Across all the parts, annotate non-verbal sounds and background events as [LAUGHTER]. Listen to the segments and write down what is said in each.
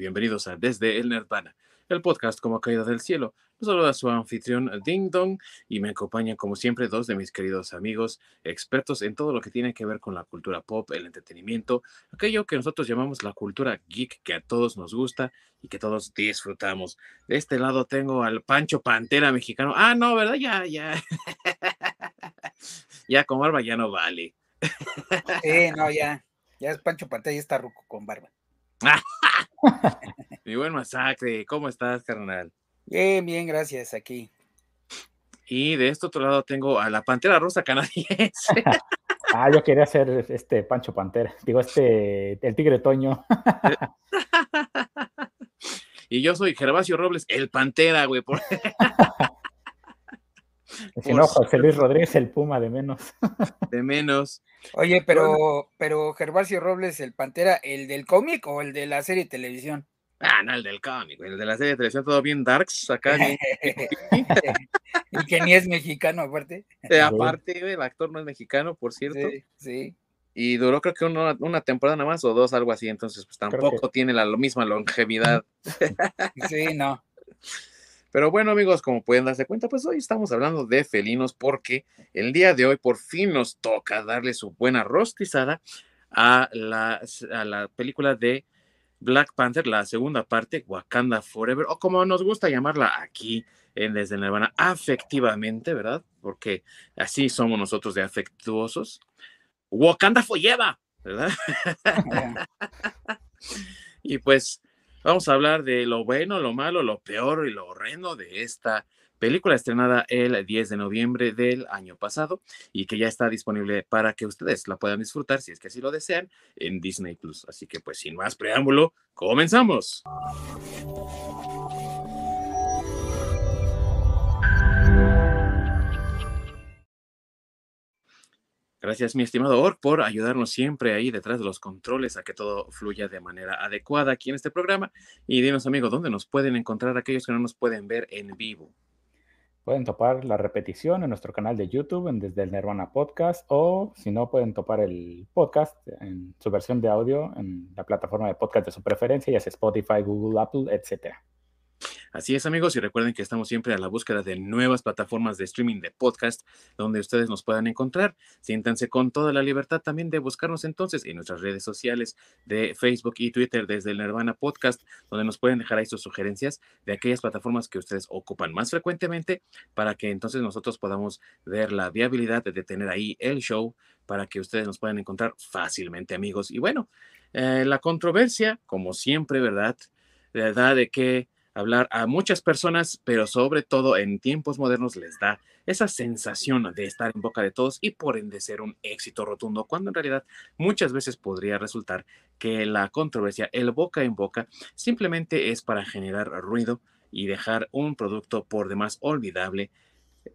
bienvenidos a Desde el Nirvana, el podcast como caída del cielo. Los saluda su anfitrión Ding Dong y me acompañan como siempre dos de mis queridos amigos expertos en todo lo que tiene que ver con la cultura pop, el entretenimiento, aquello que nosotros llamamos la cultura geek que a todos nos gusta y que todos disfrutamos. De este lado tengo al Pancho Pantera mexicano. Ah, no, ¿verdad? Ya, ya. [LAUGHS] ya con barba ya no vale. Sí, no, ya. Ya es Pancho Pantera y está ruco con barba. [LAUGHS] Mi buen masacre, ¿cómo estás, carnal? Bien, bien, gracias, aquí. Y de este otro lado tengo a la Pantera Rosa canadiense. [LAUGHS] ah, yo quería ser este Pancho Pantera, digo, este, el Tigre Toño. [LAUGHS] y yo soy Gervasio Robles, el Pantera, güey. Por... Si no, José Luis Rodríguez, el Puma de menos. De menos. Oye, pero, pero Gervasio Robles, el Pantera, ¿el del cómic o el de la serie de televisión? Ah, no, el del cómic, el de la serie de televisión, todo bien darks, acá. [LAUGHS] y que ni es mexicano, aparte. Eh, aparte, el actor no es mexicano, por cierto. Sí, sí. Y duró creo que una, una, temporada nada más o dos, algo así, entonces pues tampoco tiene la misma longevidad. sí, no. Pero bueno, amigos, como pueden darse cuenta, pues hoy estamos hablando de felinos porque el día de hoy por fin nos toca darle su buena rostizada a la, a la película de Black Panther, la segunda parte, Wakanda Forever, o como nos gusta llamarla aquí en Desde Nirvana, afectivamente, ¿verdad? Porque así somos nosotros de afectuosos. Wakanda Forever, ¿verdad? [LAUGHS] [LAUGHS] y pues Vamos a hablar de lo bueno, lo malo, lo peor y lo horrendo de esta película estrenada el 10 de noviembre del año pasado y que ya está disponible para que ustedes la puedan disfrutar si es que así lo desean en Disney Plus. Así que pues sin más preámbulo, comenzamos. Gracias, mi estimado Ork, por ayudarnos siempre ahí detrás de los controles a que todo fluya de manera adecuada aquí en este programa. Y dinos, amigo, ¿dónde nos pueden encontrar aquellos que no nos pueden ver en vivo? Pueden topar la repetición en nuestro canal de YouTube, en Desde el Nirvana Podcast, o si no, pueden topar el podcast en su versión de audio en la plataforma de podcast de su preferencia, ya sea Spotify, Google, Apple, etcétera. Así es, amigos, y recuerden que estamos siempre a la búsqueda de nuevas plataformas de streaming de podcast donde ustedes nos puedan encontrar. Siéntanse con toda la libertad también de buscarnos entonces en nuestras redes sociales de Facebook y Twitter desde el Nirvana Podcast, donde nos pueden dejar ahí sus sugerencias de aquellas plataformas que ustedes ocupan más frecuentemente para que entonces nosotros podamos ver la viabilidad de tener ahí el show para que ustedes nos puedan encontrar fácilmente, amigos. Y bueno, eh, la controversia, como siempre, ¿verdad? Da de que hablar a muchas personas, pero sobre todo en tiempos modernos les da esa sensación de estar en boca de todos y por ende ser un éxito rotundo, cuando en realidad muchas veces podría resultar que la controversia, el boca en boca, simplemente es para generar ruido y dejar un producto por demás olvidable,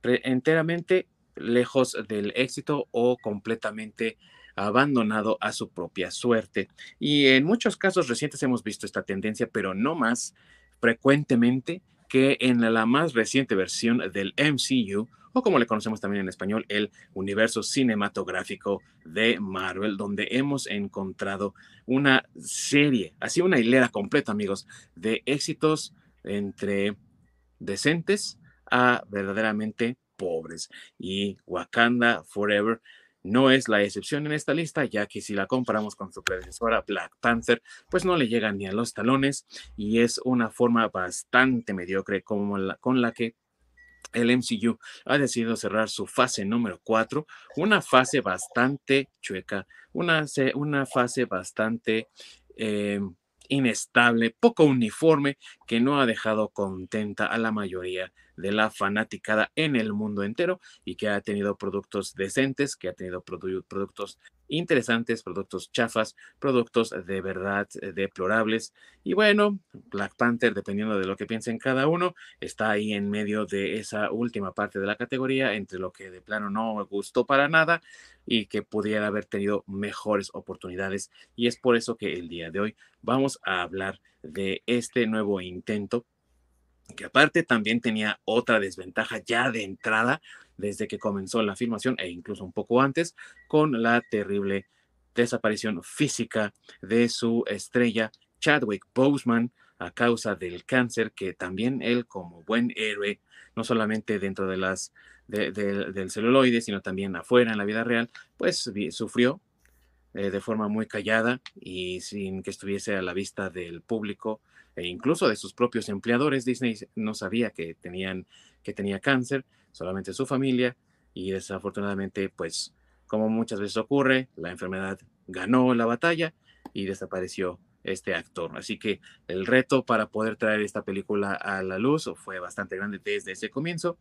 enteramente lejos del éxito o completamente abandonado a su propia suerte. Y en muchos casos recientes hemos visto esta tendencia, pero no más frecuentemente que en la más reciente versión del MCU, o como le conocemos también en español, el universo cinematográfico de Marvel, donde hemos encontrado una serie, así una hilera completa, amigos, de éxitos entre decentes a verdaderamente pobres. Y Wakanda Forever no es la excepción en esta lista, ya que si la comparamos con su predecesora Black Panther, pues no le llega ni a los talones y es una forma bastante mediocre como con la que el MCU ha decidido cerrar su fase número 4, una fase bastante chueca, una, una fase bastante eh, inestable, poco uniforme, que no ha dejado contenta a la mayoría de la fanaticada en el mundo entero y que ha tenido productos decentes, que ha tenido productos interesantes, productos chafas, productos de verdad eh, deplorables. Y bueno, Black Panther, dependiendo de lo que piensen cada uno, está ahí en medio de esa última parte de la categoría, entre lo que de plano no me gustó para nada y que pudiera haber tenido mejores oportunidades. Y es por eso que el día de hoy vamos a hablar de este nuevo intento que aparte también tenía otra desventaja ya de entrada desde que comenzó la filmación e incluso un poco antes con la terrible desaparición física de su estrella Chadwick Boseman a causa del cáncer, que también él como buen héroe, no solamente dentro de las del celuloide, sino también afuera en la vida real, pues sufrió eh, de forma muy callada y sin que estuviese a la vista del público e incluso de sus propios empleadores. Disney no sabía que, tenían, que tenía cáncer, solamente su familia, y desafortunadamente, pues como muchas veces ocurre, la enfermedad ganó la batalla y desapareció este actor. Así que el reto para poder traer esta película a la luz fue bastante grande desde ese comienzo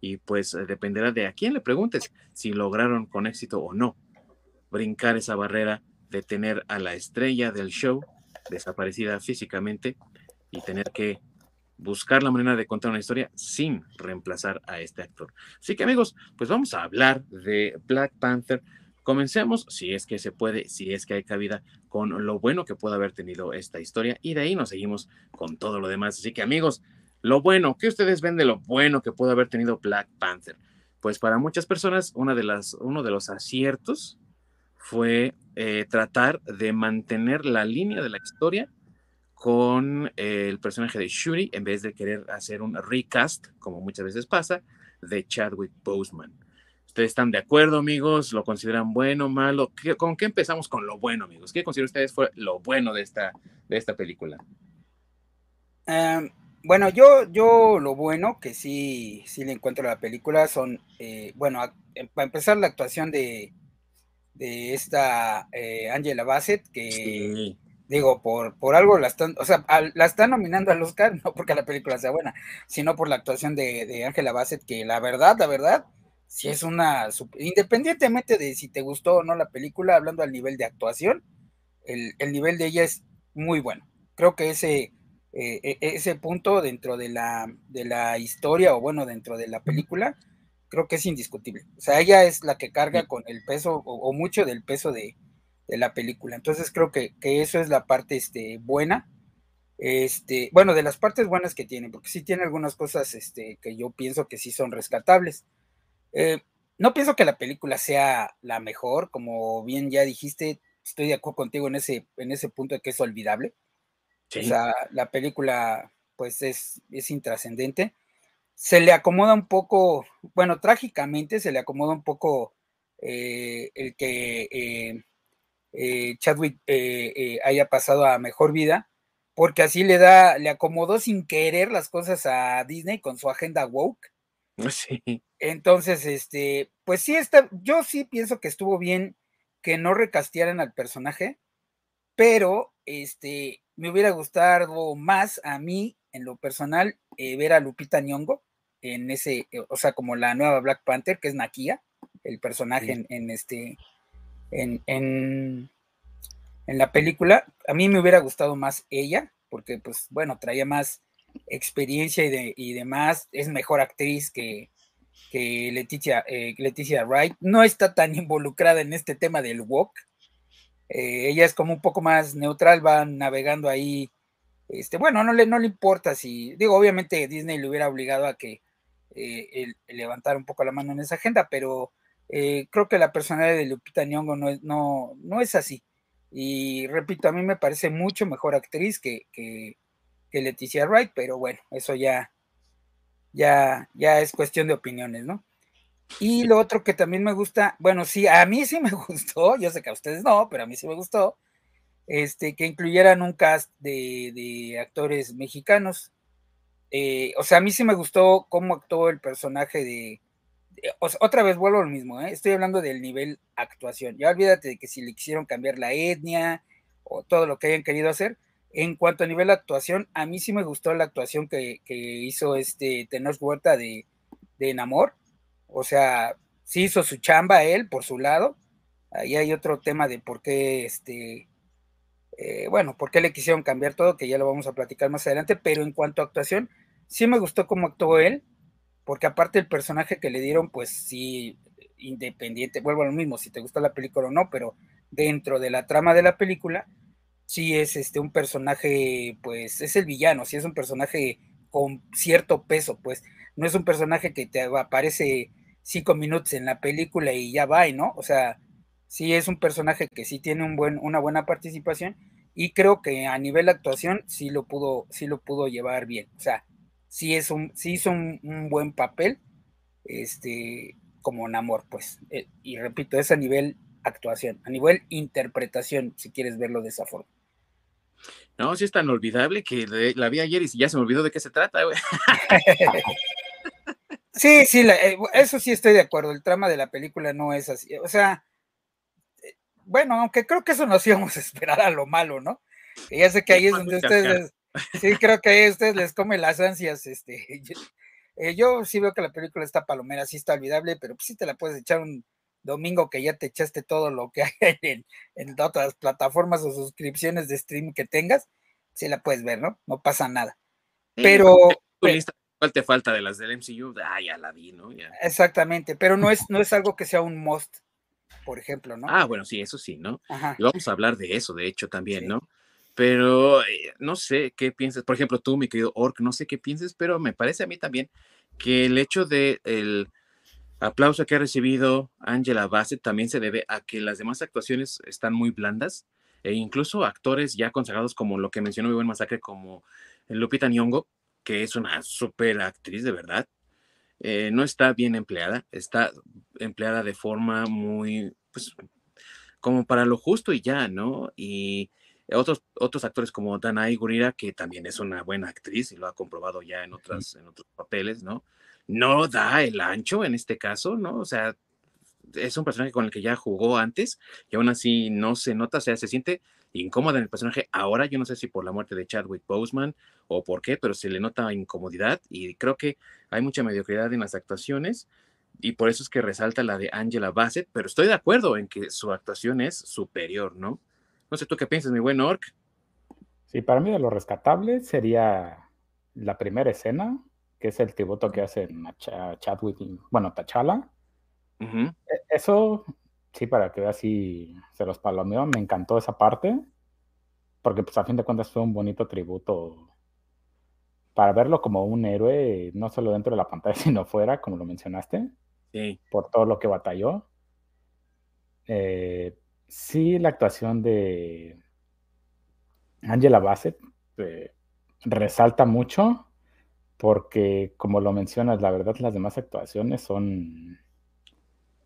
y pues dependerá de a quién le preguntes si lograron con éxito o no brincar esa barrera de tener a la estrella del show desaparecida físicamente y tener que buscar la manera de contar una historia sin reemplazar a este actor. Así que amigos, pues vamos a hablar de Black Panther. Comencemos, si es que se puede, si es que hay cabida, con lo bueno que puede haber tenido esta historia y de ahí nos seguimos con todo lo demás. Así que amigos, lo bueno, ¿qué ustedes ven de lo bueno que puede haber tenido Black Panther? Pues para muchas personas, una de las, uno de los aciertos fue eh, tratar de mantener la línea de la historia con eh, el personaje de Shuri en vez de querer hacer un recast, como muchas veces pasa, de Chadwick Boseman. ¿Ustedes están de acuerdo, amigos? ¿Lo consideran bueno, malo? ¿Con qué empezamos con lo bueno, amigos? ¿Qué consideran ustedes fue lo bueno de esta, de esta película? Em, bueno, yo, yo lo bueno que sí, sí le encuentro a la película son, eh, bueno, para empezar la actuación de, de esta eh, Angela Bassett, que digo, por, por algo la están, o sea, la están nominando al Oscar, [LAUGHS] no porque la película sea buena, sino por la actuación de, Angela Bassett, que la verdad, la verdad, si es una, independientemente de si te gustó o no la película, hablando al nivel de actuación, el, nivel de ella es muy bueno. Creo que ese, eh, e, ese punto dentro de la, de la historia, o bueno, dentro de la película, creo que es indiscutible. O sea, ella es la que carga con el peso o, mucho del peso de, la película. Entonces creo que, eso es la parte este, buena. Este, bueno, de las partes buenas que tiene, porque sí tiene algunas cosas este, que yo pienso que sí son rescatables. Eh, no pienso que la película sea la mejor, como bien ya dijiste, estoy de acuerdo contigo en ese, en ese punto de que es olvidable. O sea, la película pues es, es intrascendente se le acomoda un poco, bueno, trágicamente se le acomoda un poco eh, el que eh, eh, Chadwick haya pasado a mejor vida, porque así le da, le acomodó sin querer las cosas a Disney con su agenda woke. [LAUGHS] Sí. Entonces, este, pues sí está, yo sí pienso que estuvo bien que no recastearan al personaje, pero este, me hubiera gustado más a mí, en lo personal, ver a Lupita Nyong'o en ese, eh, o sea, como la nueva Black Panther, que es Nakia, el personaje en, este, en, en, la película. A mí me hubiera gustado más ella, porque pues bueno, traía más experiencia y, de, y demás, es mejor actriz que, que Leticia, eh, Leticia Wright, no está tan involucrada en este tema del walk. Eh, ella es como un poco más neutral, va navegando ahí. Este, bueno, no le, no le importa si, digo, obviamente Disney le hubiera obligado a que eh, levantar un poco la mano en esa agenda, pero eh, creo que la personalidad de Lupita Nyong'o no es, no, no es así. Y repito, a mí me parece mucho mejor actriz que, que, Leticia Wright, pero bueno, eso ya, ya, ya es cuestión de opiniones, ¿no? Y lo otro que también me gusta, bueno, sí, a mí sí me [LAUGHS] gustó, yo sé que a ustedes no, pero a mí sí me gustó, este, que incluyeran un cast de, de actores mexicanos. Eh, o sea, a mí sí me gustó cómo actuó el personaje de... otra vez vuelvo a lo mismo, ¿eh? estoy hablando del nivel actuación. Ya olvídate de que si le quisieron cambiar la etnia o todo lo que hayan querido hacer. En cuanto a nivel actuación, a mí sí me gustó la actuación que, hizo este Tenoch Huerta de, de Enamor. O sea, sí hizo su chamba él por su lado. Ahí hay otro tema de por qué este, eh, bueno, por qué le quisieron cambiar todo, que ya lo vamos a platicar más adelante, pero en cuanto a actuación, sí me gustó cómo actuó él, porque aparte el personaje que le dieron, pues sí, independiente, vuelvo a lo mismo, si te gusta la película o no, pero dentro de la trama de la película, sí es este un personaje, pues es el villano, sí es un personaje con cierto peso, pues no es un personaje que te aparece cinco minutos en la película y ya va, ¿no? O sea, sí es un personaje que sí tiene un buen, una buena participación y creo que a nivel de actuación sí lo pudo, sí lo pudo llevar bien. O sea, sí, es un, sí hizo un, buen papel, este, como Namor, pues. Eh, y repito, es a nivel actuación, a nivel interpretación, si quieres verlo de esa forma. No, sí es tan olvidable que la vi ayer y ya se me olvidó de qué se trata, güey. [LAUGHS] sí, sí, eh, eso sí estoy de acuerdo. El trama de la película no es así. O sea, bueno, aunque creo que eso nos íbamos a esperar a lo malo, ¿no? ya sé que ahí es donde ustedes, sí, creo que ahí a ustedes les [LAUGHS] come las ansias, este. [LAUGHS] Eh, yo, sí veo que la película está palomera, sí está olvidable, pero pues sí te la puedes echar un domingo que ya te echaste todo lo que [LAUGHS] hay en, en otras plataformas o suscripciones de stream que tengas, sí la puedes ver, ¿no? No pasa nada. Pero... ¿Cuál te falta de las del MCU? Ah, ya la vi, ¿no? Exactamente, pero no es, no es algo que sea un must, por ejemplo, ¿no? Ah, bueno, sí, eso sí, ¿no? Y vamos a hablar de eso, de hecho, también, ¿no? Pero eh, no sé qué piensas, por ejemplo, tú, mi querido Ork, no sé qué pienses, pero me parece a mí también que el hecho de el aplauso que ha recibido Angela Bassett también se debe a que las demás actuaciones están muy blandas e incluso actores ya consagrados como lo que mencionó mi buen masacre como Lupita Nyong'o que es una super actriz de verdad, eh, no está bien empleada, está empleada de forma muy, pues, como para lo justo y ya, ¿no? Y otros, otros actores como Danai Gurira, que también es una buena actriz y lo ha comprobado ya en, otras, en otros papeles, ¿no? No da el ancho en este caso, ¿no? O sea, es un personaje con el que ya jugó antes y aún así no se nota, o sea, se siente incómoda en el personaje. Ahora yo no sé si por la muerte de Chadwick Boseman o por qué, pero se le nota incomodidad y creo que hay mucha mediocridad en las actuaciones y por eso es que resalta la de Angela Bassett, pero estoy de acuerdo en que su actuación es superior, ¿no? No sé tú qué piensas, mi buen Orc. Sí, para mí de lo rescatable sería la primera escena, que es el tributo que hacen a Chadwick, bueno, Tachala. E, eso sí, para que vea si se los palomeó, me encantó esa parte, porque pues a fin de cuentas fue un bonito tributo para verlo como un héroe, no solo dentro de la pantalla, [LAUGHS] sino fuera, como lo mencionaste, sí. por todo lo que batalló. Eh, sí, la actuación de Angela Bassett eh, resalta mucho, porque como lo mencionas, la verdad las demás actuaciones son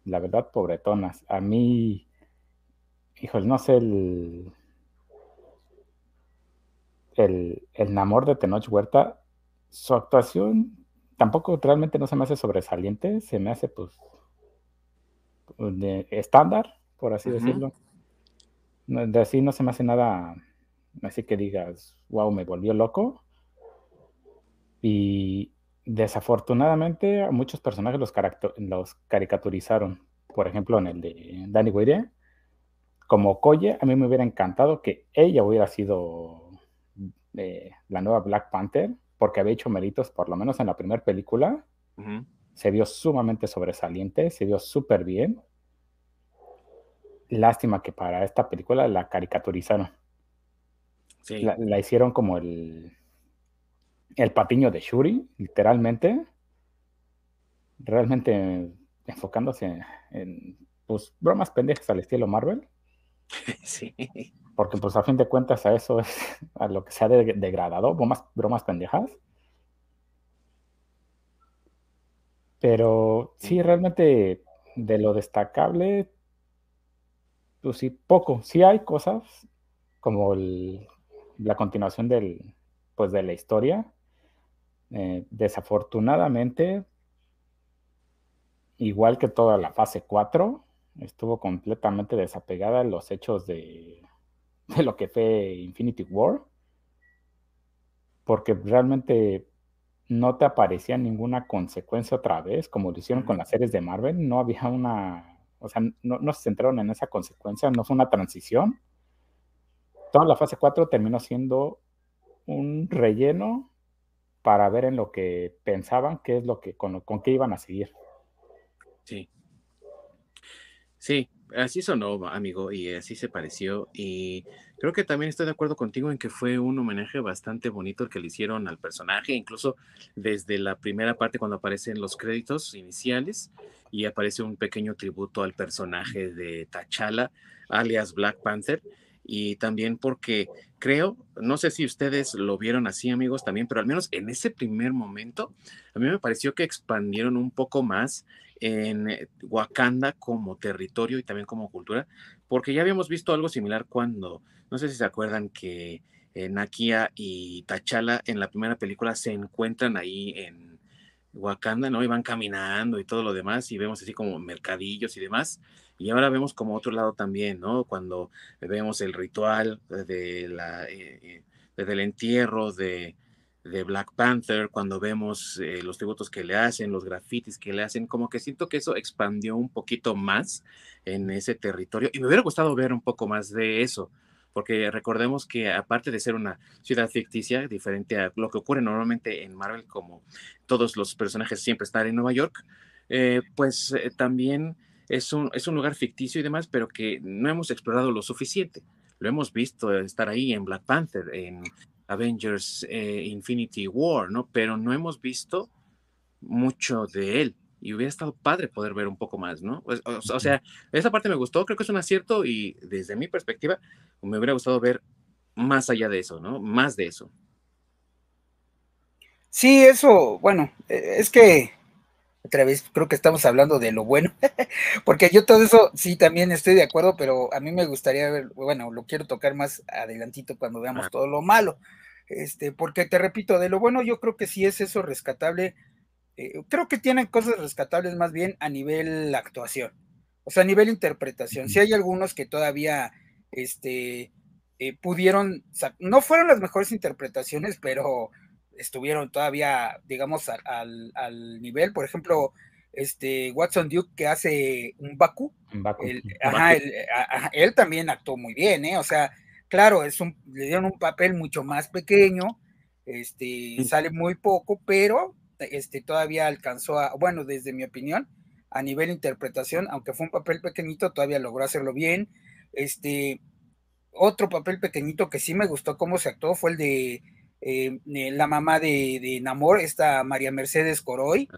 la verdad, pobretonas. A mí, híjole, no sé, el, el, el Namor de Tenoch Huerta, su actuación tampoco realmente no se me hace sobresaliente, se me hace pues de estándar, por así decirlo. De así no se me hace nada, así que digas, wow, me volvió loco. Y, Desafortunadamente, a muchos personajes los, los caricaturizaron. Por ejemplo, en el de Danny Weir, como Koye, a mí me hubiera encantado que ella hubiera sido eh, la nueva Black Panther, porque había hecho méritos, por lo menos en la primera película. Se vio sumamente sobresaliente, se vio súper bien. Lástima que para esta película la caricaturizaron. la hicieron como el, el patiño de Shuri, literalmente, realmente enfocándose en pues, bromas pendejas al estilo Marvel. [LAUGHS] Sí. Porque pues a fin de cuentas a eso es a lo que se ha degradado, bromas, bromas pendejas. Pero sí, realmente de lo destacable, pues sí, poco. Sí hay cosas como la continuación del, pues de la historia, eh, desafortunadamente, igual que toda la fase 4, estuvo completamente desapegada a los hechos [LAUGHS] de, lo que fue Infinity War, porque realmente no te aparecía ninguna consecuencia otra vez, como lo hicieron con las series de Marvel, no había una, o sea, no, no se centraron en esa consecuencia, no fue una transición. Toda la fase 4 terminó siendo un relleno para ver en lo que pensaban qué es lo que con, qué iban a seguir. Sí. Sí, así sonó, amigo, y así se pareció. Y creo que también estoy de acuerdo contigo en que fue un homenaje bastante bonito el que le hicieron al personaje, incluso desde la primera parte cuando aparecen los créditos iniciales y aparece un pequeño tributo al personaje de T'Challa, alias Black Panther. Y también porque creo, no sé si ustedes lo vieron así amigos también, pero al menos en ese primer momento, a mí me pareció que expandieron un poco más en eh, Wakanda como territorio y también como cultura, porque ya habíamos visto algo similar cuando, no sé si se acuerdan que eh, Nakia y T'Challa en la primera película se encuentran ahí en Wakanda, ¿no? Y van caminando y todo lo demás y vemos así como mercadillos y demás. Y ahora vemos como otro lado también, ¿no? Cuando vemos el ritual de la, eh, eh, desde el entierro de, de Black Panther, cuando vemos los tributos que le hacen, los grafitis que le hacen, como que siento que eso expandió un poquito más en ese territorio y me hubiera gustado ver un poco más de eso porque recordemos que aparte de ser una ciudad ficticia, diferente a lo que ocurre normalmente en Marvel, como todos los personajes siempre están en Nueva York, eh, pues eh, también es un, es un lugar ficticio y demás, pero que no hemos explorado lo suficiente. Lo hemos visto estar ahí en Black Panther, en Avengers eh, Infinity War, ¿no? Pero no hemos visto mucho de él y hubiera estado padre poder ver un poco más, ¿no? Pues, o, sea, esa parte me gustó, creo que es un acierto y desde mi perspectiva me hubiera gustado ver más allá de eso, ¿no? Más de eso. Sí, eso, bueno, e, es que otra vez creo que estamos hablando de lo bueno, [LAUGHS] porque yo todo eso sí también estoy de acuerdo, pero a mí me gustaría ver, bueno, lo quiero tocar más adelantito cuando veamos todo lo malo, este, porque te repito, de lo bueno yo creo que sí es eso rescatable eh, creo que tienen cosas rescatables más bien a nivel actuación, o sea, a nivel interpretación. Si hay algunos que todavía este, eh, pudieron, no fueron las mejores interpretaciones, pero estuvieron todavía, digamos, al, nivel. Por ejemplo, este Watson Duke que hace un Baku, él, también actuó muy bien, ¿eh? O sea, claro, es un, le dieron un papel mucho más pequeño, este, sale muy poco, pero este, todavía alcanzó a, bueno, desde mi opinión, a nivel interpretación, aunque fue un papel pequeñito, todavía logró hacerlo bien. Este, otro papel pequeñito que sí me gustó cómo se actuó fue el de eh, la mamá de, Namor, esta María Mercedes Coroy,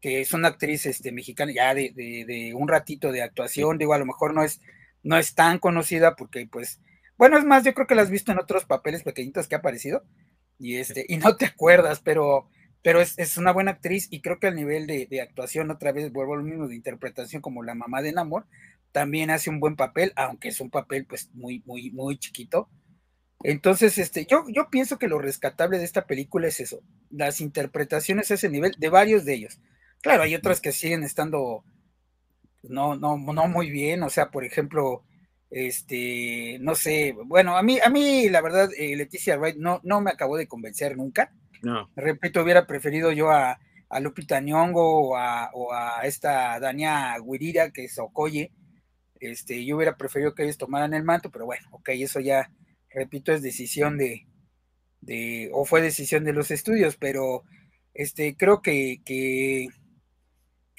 que es una actriz este, mexicana ya de, un ratito de actuación, digo, a lo mejor no es, no es tan conocida porque pues, bueno, es más, yo creo que la has visto en otros papeles pequeñitos que ha aparecido y este, y no te acuerdas, pero pero es, una buena actriz y creo que al nivel de, actuación, otra vez vuelvo a lo mismo, de interpretación como la mamá de Namor, también hace un buen papel, aunque es un papel pues muy, muy, muy chiquito. Entonces, este, yo, yo pienso que lo rescatable de esta película es eso, las interpretaciones a ese nivel de varios de ellos. Claro, hay otras que siguen estando no, no, no muy bien, o sea, por ejemplo, este, no sé, bueno, a mí, a mí la verdad, eh, Leticia Wright no, no me acabó de convencer nunca no. Repito, hubiera preferido yo a, Lupita Nyong'o o a, esta Dania Guirira, que es Okoye. Este, yo hubiera preferido que ellos tomaran el manto, pero bueno, ok, eso ya, repito, es decisión de, de o fue decisión de los estudios, pero este, creo que, que,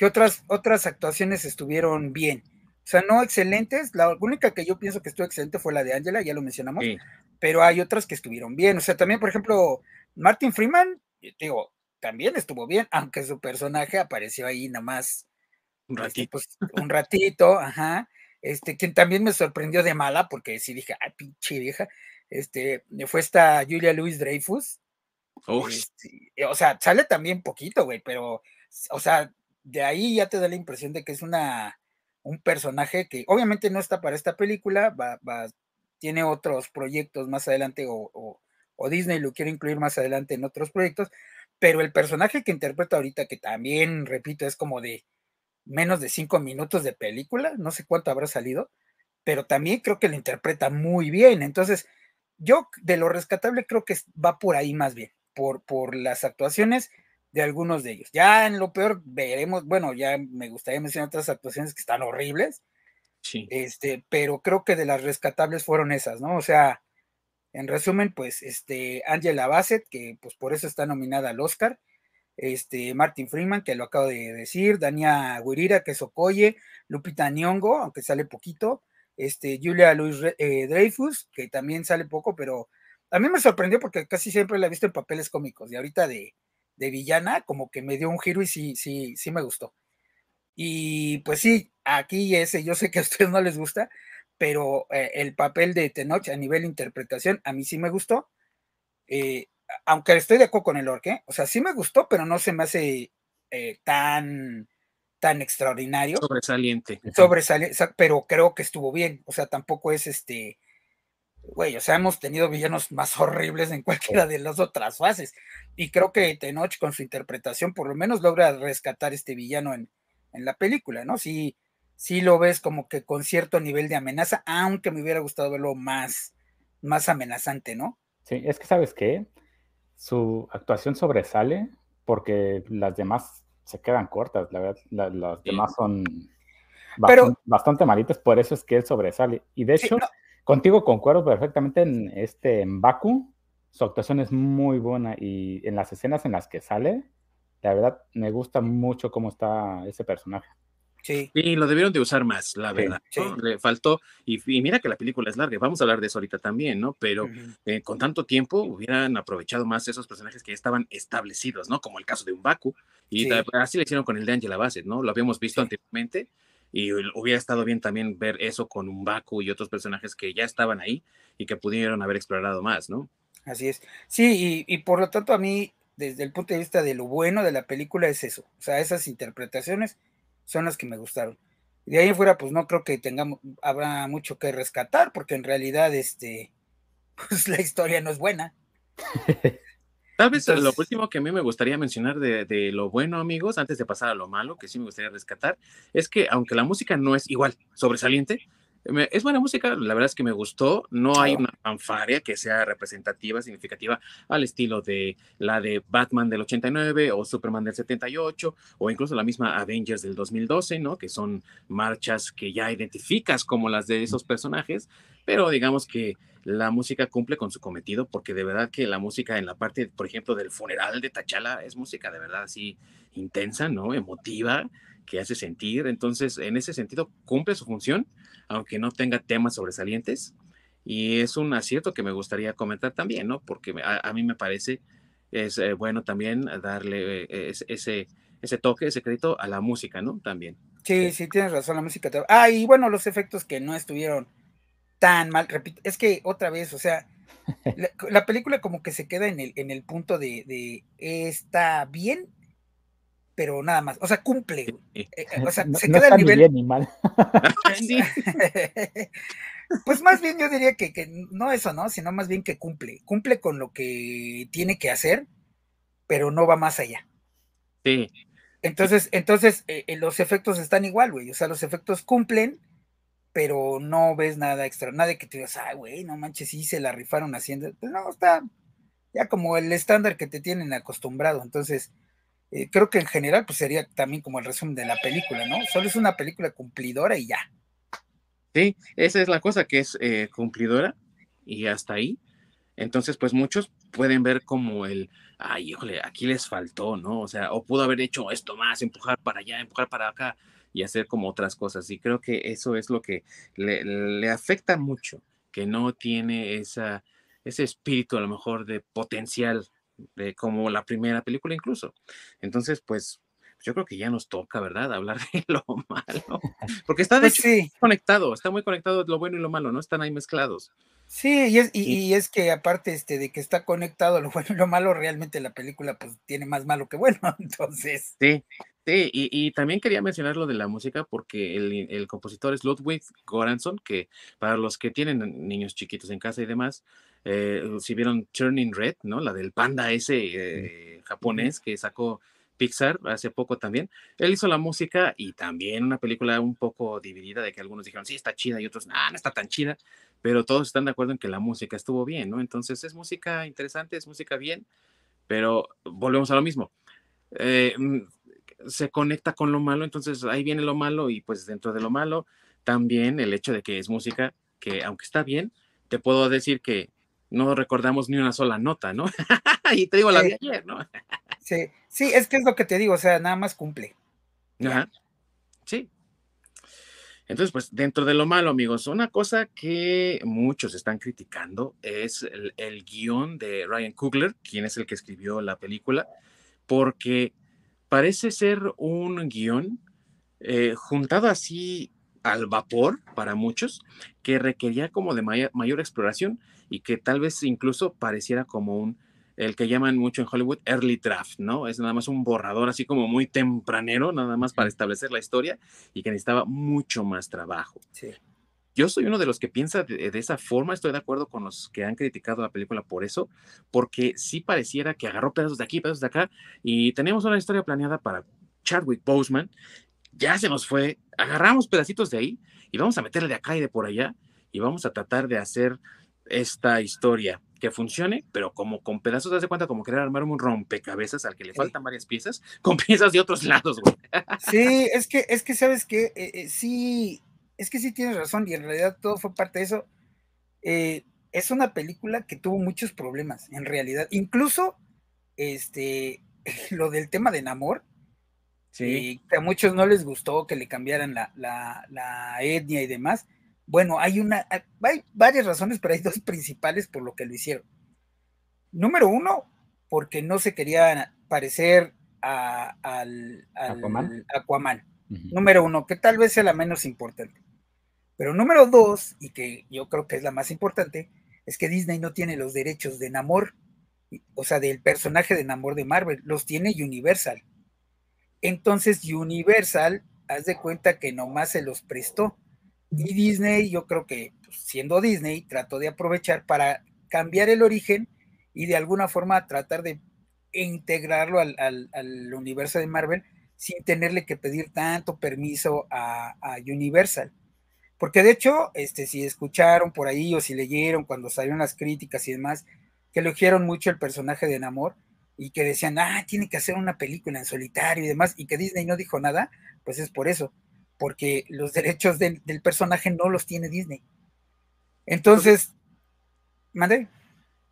otras, otras actuaciones estuvieron bien. O sea, no excelentes. La única que yo pienso que estuvo excelente fue la de Angela, ya lo mencionamos, pero hay otras que estuvieron bien. O sea, también, por ejemplo, Martin Freeman, digo, también estuvo bien, aunque su personaje apareció ahí nada más un este, ratito. pues, un ratito, ajá. Este, quien también me sorprendió de mala, porque sí dije, ay, pinche vieja, este, fue esta Julia Louis Dreyfus. Este, o sea, sale también poquito, güey, pero, o sea, de ahí ya te da la impresión de que es una, un personaje que obviamente no está para esta película, va, va, tiene otros proyectos más adelante o, o Disney lo quiere incluir más adelante en otros proyectos, pero el personaje que interpreta ahorita, que también, repito, es como de menos de cinco minutos de película, no sé cuánto habrá salido, pero también creo que lo interpreta muy bien. Entonces, yo de lo rescatable creo que va por ahí más bien, por, por las actuaciones de algunos de ellos. Ya en lo peor veremos, bueno, ya me gustaría mencionar otras actuaciones que están horribles, sí. este, pero creo que de las rescatables fueron esas, ¿no? O sea, en resumen, pues, este, Angela Bassett, que pues por eso está nominada al Oscar, este, Martin Freeman, que lo acabo de decir, Dania Guirira, que es Okoye, Lupita Nyong'o, aunque sale poquito, este, Julia Louis eh, Dreyfus, que también sale poco, pero a mí me sorprendió porque casi siempre la he visto en papeles cómicos, y ahorita de, de villana, como que me dio un giro y sí, sí, sí me gustó. Y pues sí, aquí ese, yo sé que a ustedes no les gusta, pero eh, el papel de Tenoch a nivel interpretación a mí sí me gustó. Eh, aunque estoy de acuerdo con el orque, o sea, sí me gustó, pero no se me hace eh, tan, tan extraordinario. Sobresaliente. Sobresaliente, pero creo que estuvo bien. O sea, tampoco es este, güey, o sea, hemos tenido villanos más horribles en cualquiera de las otras fases. Y creo que Tenoch con su interpretación por lo menos logra rescatar este villano en, en la película, ¿no? Sí, sí lo ves como que con cierto nivel de amenaza, aunque me hubiera gustado verlo más, más amenazante, ¿no? Sí, es que sabes qué, su actuación sobresale porque las demás se quedan cortas, la verdad, las demás son bastante, bastante, malitas, por eso es que él sobresale. Y de hecho, contigo concuerdo perfectamente en este en Baku, su actuación es muy buena y en las escenas en las que sale, la verdad me gusta mucho cómo está ese personaje. Sí. Y lo debieron de usar más, la verdad. Le faltó, y, mira que la película es larga, vamos a hablar de eso ahorita también, ¿no? Pero eh, con tanto tiempo hubieran aprovechado más esos personajes que ya estaban establecidos, ¿no? Como el caso de un Baku, y así le hicieron con el de Angela Bassett, ¿no? Lo habíamos visto anteriormente, y hubiera estado bien también ver eso con un Baku y otros personajes que ya estaban ahí y que pudieron haber explorado más, ¿no? Así es. Sí, y, y por lo tanto a mí, desde el punto de vista de lo bueno de la película es eso, o sea, esas interpretaciones son las que me gustaron. De ahí fuera, pues no creo que tengamos, habrá mucho que rescatar, porque en realidad, este, [LAUGHS] pues la historia no es buena. Tal vez lo último que a mí me gustaría mencionar de, de, lo bueno, amigos, antes de pasar a lo malo, que sí me gustaría rescatar, es que aunque la música no es igual sobresaliente, es buena música, la verdad es que me gustó. No hay una fanfaria que sea representativa, significativa al estilo de la de Batman del 89 o Superman del 78 o incluso la misma Avengers del 2012, ¿no? Que son marchas que ya identificas como las de esos personajes, pero digamos que la música cumple con su cometido porque de verdad que la música en la parte, por ejemplo, del funeral de Tachala es música de verdad así intensa, ¿no? Emotiva, que hace sentir. Entonces, en ese sentido, cumple su función aunque no tenga temas sobresalientes. Y es un acierto que me gustaría comentar también, ¿no? Porque a, mí me parece es eh, bueno también darle eh, ese, ese toque, ese crédito a la música, ¿no? También. Sí, sí, tienes razón, la música. Ah, y bueno, los efectos que no estuvieron tan mal, repito, es que otra vez, o sea, [LAUGHS] la, película como que se queda en el, en el punto de, de está bien, pero nada más. O sea, cumple. Eh, eh, o sea, se queda al nivel. Bien mal. [LAUGHS] [LAUGHS] pues más bien yo diría que, que, no eso, ¿no? Sino más bien que cumple. Cumple con lo que tiene que hacer, pero no va más allá. Sí. Entonces, entonces eh, los efectos están igual, güey. O sea, los efectos cumplen, pero no ves nada extra. Nada que te digas, ay, güey, no manches, sí se la rifaron haciendo. Pues no, está ya como el estándar que te tienen acostumbrado. Entonces, eh, creo que en general pues sería también como el resumen de la película, ¿no? Solo es una película cumplidora y ya. Sí, esa es la cosa que es eh, cumplidora y hasta ahí. Entonces, pues muchos pueden ver como el, ay, híjole, aquí les faltó, ¿no? O sea, o pudo haber hecho esto más, empujar para allá, empujar para acá y hacer como otras cosas. Y creo que eso es lo que le, le afecta mucho, que no tiene esa, ese espíritu a lo mejor de potencial como la primera película incluso. Entonces, pues yo creo que ya nos toca, ¿verdad? Hablar de lo [LAUGHS] malo. Porque está de pues conectado, está muy conectado lo bueno y lo malo, ¿no? Están ahí mezclados. Sí, y es, y, es que aparte este, de que está conectado lo [LAUGHS] bueno y lo malo, realmente la película pues tiene más malo que bueno, [LAUGHS] entonces. Sí, sí, y, y también quería mencionar lo de la música porque el, el, compositor es Ludwig Goranson, que para los que tienen niños chiquitos en casa y demás, eh, si vieron Turning Red, ¿no? La del panda ese eh, japonés que sacó Pixar hace poco también. Él hizo la música y también una película un poco dividida de que algunos dijeron, sí, está chida y otros, no, no está tan chida, pero todos están de acuerdo en que la música estuvo bien, ¿no? Entonces es música interesante, es música bien, pero volvemos a lo mismo. Eh, mm, se conecta con lo malo, entonces ahí viene lo malo y pues dentro de lo malo también el hecho de que es música que aunque está bien, te puedo decir que no recordamos ni una sola nota, ¿no? [LAUGHS] y te digo la de ayer, ¿no? sí, sí, es que es lo que te digo, o sea, nada más cumple. Ajá. Sí. Entonces, pues dentro de lo malo, amigos, una cosa que muchos están criticando es el, guion de Ryan Coogler, quien es el que escribió la película, porque parece ser un guion eh, juntado así al vapor para muchos, que requería como de mayor, exploración y que tal vez incluso pareciera como un, el que llaman mucho en Hollywood early draft, ¿no? Es nada más un borrador así como muy tempranero, nada más para establecer la historia y que necesitaba mucho más trabajo. Sí. Yo soy uno de los que piensa de, esa forma, estoy de acuerdo con los que han criticado la película por eso, porque sí pareciera que agarró pedazos de aquí, pedazos de acá, y teníamos una historia planeada para Chadwick Boseman, ya se nos fue, agarramos pedacitos de ahí y vamos a meterle de acá y de por allá, y vamos a tratar de hacer esta historia que funcione, pero como con pedazos, de cuenta como querer armar un rompecabezas al que le faltan varias piezas, [LAUGHS] con piezas de otros lados, güey. Sí, es que, es que sabes que eh, eh, sí, es que sí tienes razón y en realidad todo fue parte de eso. Eh, es una película que tuvo muchos problemas, en realidad. Incluso este, [LAUGHS] lo del tema de Namor, sí. que a muchos no les gustó que le cambiaran la, la, etnia y demás. Bueno, hay una, hay varias razones, pero hay dos principales por lo que lo hicieron. Número uno, porque no se quería parecer a, al, Aquaman. Número uno, que tal vez sea la menos importante. Pero número dos, y que yo creo que es la más importante, es que Disney no tiene los derechos de Namor, o sea, del personaje de Namor de Marvel, los tiene Universal. Entonces Universal, haz de cuenta que nomás se los prestó. Y Disney, yo creo que pues, siendo Disney, trató de aprovechar para cambiar el origen y de alguna forma tratar de integrarlo al, universo de Marvel sin tenerle que pedir tanto permiso a Universal. Porque de hecho, este, si escucharon por ahí o si leyeron cuando salieron las críticas y demás, que elogiaron mucho el personaje de Namor y que decían, ah, tiene que hacer una película en solitario y demás, y que Disney no dijo nada, pues es por eso, porque los derechos del, personaje no los tiene Disney. Entonces, mandé.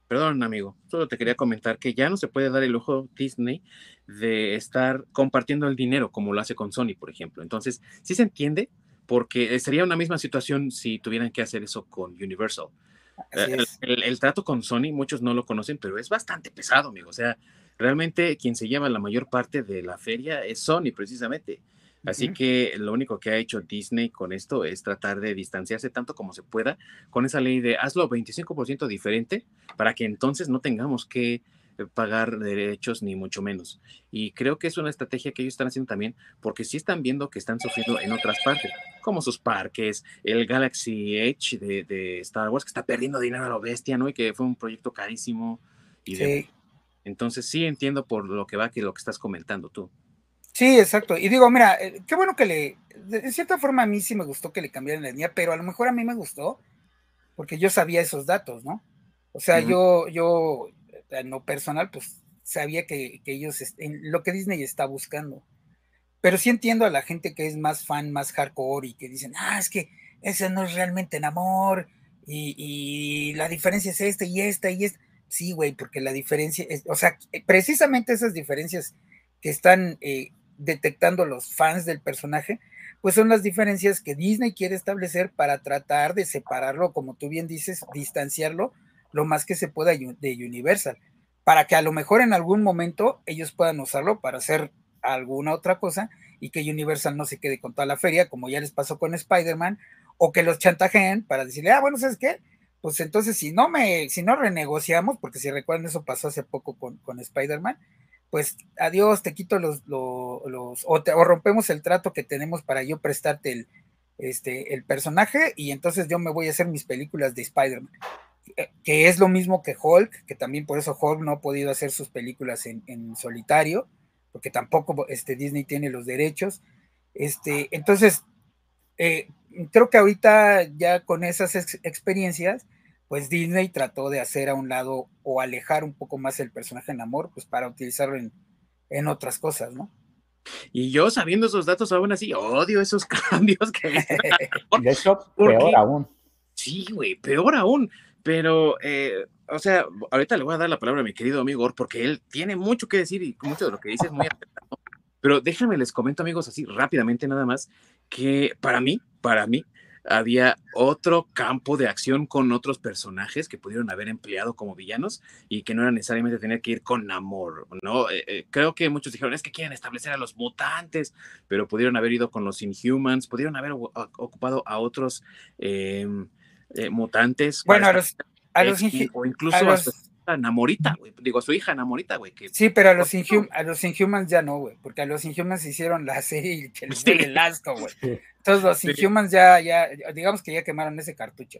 Perdón, amigo, solo te quería comentar que ya no se puede dar el ojo Disney de estar compartiendo el dinero como lo hace con Sony, por ejemplo. Entonces, sí se entiende porque sería una misma situación si tuvieran que hacer eso con Universal. Eh, el, trato con Sony, muchos no lo conocen, pero es bastante pesado, amigo. O sea, realmente quien se lleva la mayor parte de la feria es Sony, precisamente. Así que lo único que ha hecho Disney con esto es tratar de distanciarse tanto como se pueda con esa ley de hazlo 25% diferente para que entonces no tengamos que eh, pagar derechos ni mucho menos. Y creo que es una estrategia que ellos están haciendo también porque sí están viendo que están sufriendo en otras partes, como sus parques, el Galaxy Edge de, Star Wars, que está perdiendo dinero a lo bestia, ¿no? Y que fue un proyecto carísimo. Y sí. Entonces sí entiendo por lo que va que lo que estás comentando tú. Sí, exacto. Y digo, mira, eh, qué bueno que le, de cierta forma a mí sí me gustó que le cambiaran la línea, pero a lo mejor a mí me gustó porque yo sabía esos datos, ¿no? O sea, yo, yo, en lo personal, pues sabía que, ellos, en lo que Disney está buscando. Pero sí entiendo a la gente que es más fan, más hardcore y que dicen, ah, es que ese no es realmente en amor y, la diferencia es esta y esta y esta. Sí, güey, porque la diferencia es, o sea, precisamente esas diferencias que están eh, detectando los fans del personaje, pues son las diferencias que Disney quiere establecer para tratar de separarlo, como tú bien dices, distanciarlo lo más que se pueda de Universal, para que a lo mejor en algún momento ellos puedan usarlo para hacer alguna otra cosa y que Universal no se quede con toda la feria, como ya les pasó con Spider-Man, o que los chantajeen para decirle, ah, bueno, ¿sabes qué? Pues entonces si no me, si no renegociamos, porque si recuerdan eso pasó hace poco con, con Spider-Man, pues adiós, te quito los, los, o, rompemos el trato que tenemos para yo prestarte el, este, el personaje y entonces yo me voy a hacer mis películas de Spider-Man. Eh, que es lo mismo que Hulk, que también por eso Hulk no ha podido hacer sus películas en, solitario, porque tampoco este, Disney tiene los derechos. Este, entonces, eh, creo que ahorita ya con esas experiencias, pues Disney trató de hacer a un lado o alejar un poco más el personaje en amor, pues para utilizarlo en, en otras cosas, ¿no? Y yo sabiendo esos datos aún así, odio esos [LAUGHS] cambios que... [LAUGHS] de hecho, peor aún. Sí, güey, peor aún. Pero, eh, o sea, ahorita le voy a dar la palabra a mi querido amigo porque él tiene mucho que decir y mucho de lo que dice es muy acertado. Pero déjenme les comento, amigos, así rápidamente nada más, que para mí, para mí, había otro campo de acción con otros personajes que pudieron haber empleado como villanos y que no era necesariamente tener que ir con amor, ¿no? Eh, eh, creo que muchos dijeron, es que quieren establecer a los mutantes, pero pudieron haber ido con los Inhumans, pudieron haber ocupado a otros em, eh, mutantes. Bueno, a los, a los o incluso a, su Namorita, güey. Digo, a su hija Namorita, güey. Sí, pero a los, a los Inhumans ya no, güey. Porque a los Inhumans hicieron la serie que les el asco, güey. Entonces los Inhumans ya, ya, digamos que ya quemaron ese cartucho.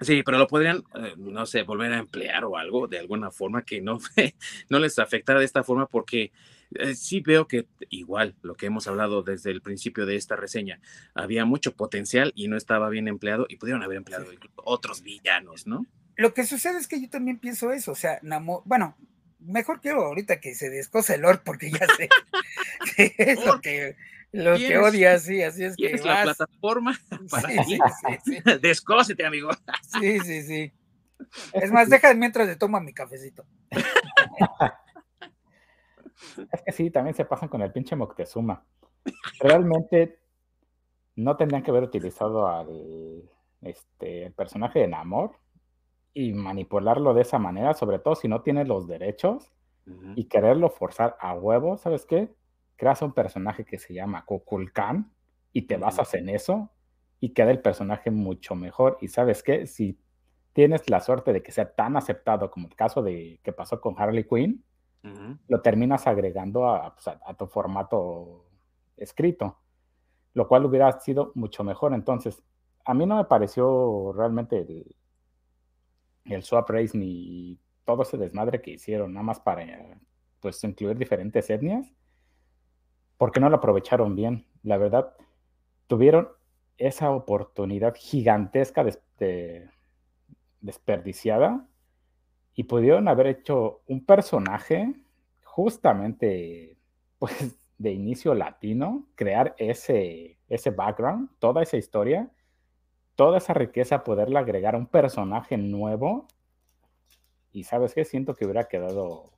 Sí, pero lo podrían, eh, no sé, volver a emplear o algo de alguna forma que no, [LAUGHS] no les afectara de esta forma porque eh, sí veo que igual lo que hemos hablado desde el principio de esta reseña, había mucho potencial y no estaba bien empleado y pudieron haber empleado otros villanos, ¿no? Lo que sucede es que yo también pienso eso, o sea, bueno, mejor quiero ahorita que se descose el Lord porque ya sé que es lo que, lo que odia, sí, así es que es la plataforma para sí, sí, [LAUGHS] Descósete, amigo. Sí, sí, sí. [LAUGHS] Es más, deja mientras le tomo mi cafecito. Es que sí, también se pasan con el pinche Moctezuma. Realmente no tendrían que haber utilizado al este, el personaje de Namor y manipularlo de esa manera, sobre todo si no tiene los derechos y quererlo forzar a huevo, ¿sabes qué? Creas un personaje que se llama Kukulkan y te basas en eso y queda el personaje mucho mejor. Y ¿sabes qué? Si tienes la suerte de que sea tan aceptado como el caso de que pasó con Harley Quinn, lo terminas agregando pues, a, a, tu formato escrito, lo cual hubiera sido mucho mejor. Entonces, a mí no me pareció realmente el, el swap race ni todo ese desmadre que hicieron, nada más para pues incluir diferentes etnias, porque no lo aprovecharon bien. La verdad, tuvieron esa oportunidad gigantesca de, desperdiciada y pudieron haber hecho un personaje justamente pues de inicio latino, crear ese, ese background, toda esa historia toda esa riqueza, poderla agregar a un personaje nuevo. Y sabes qué, siento que hubiera quedado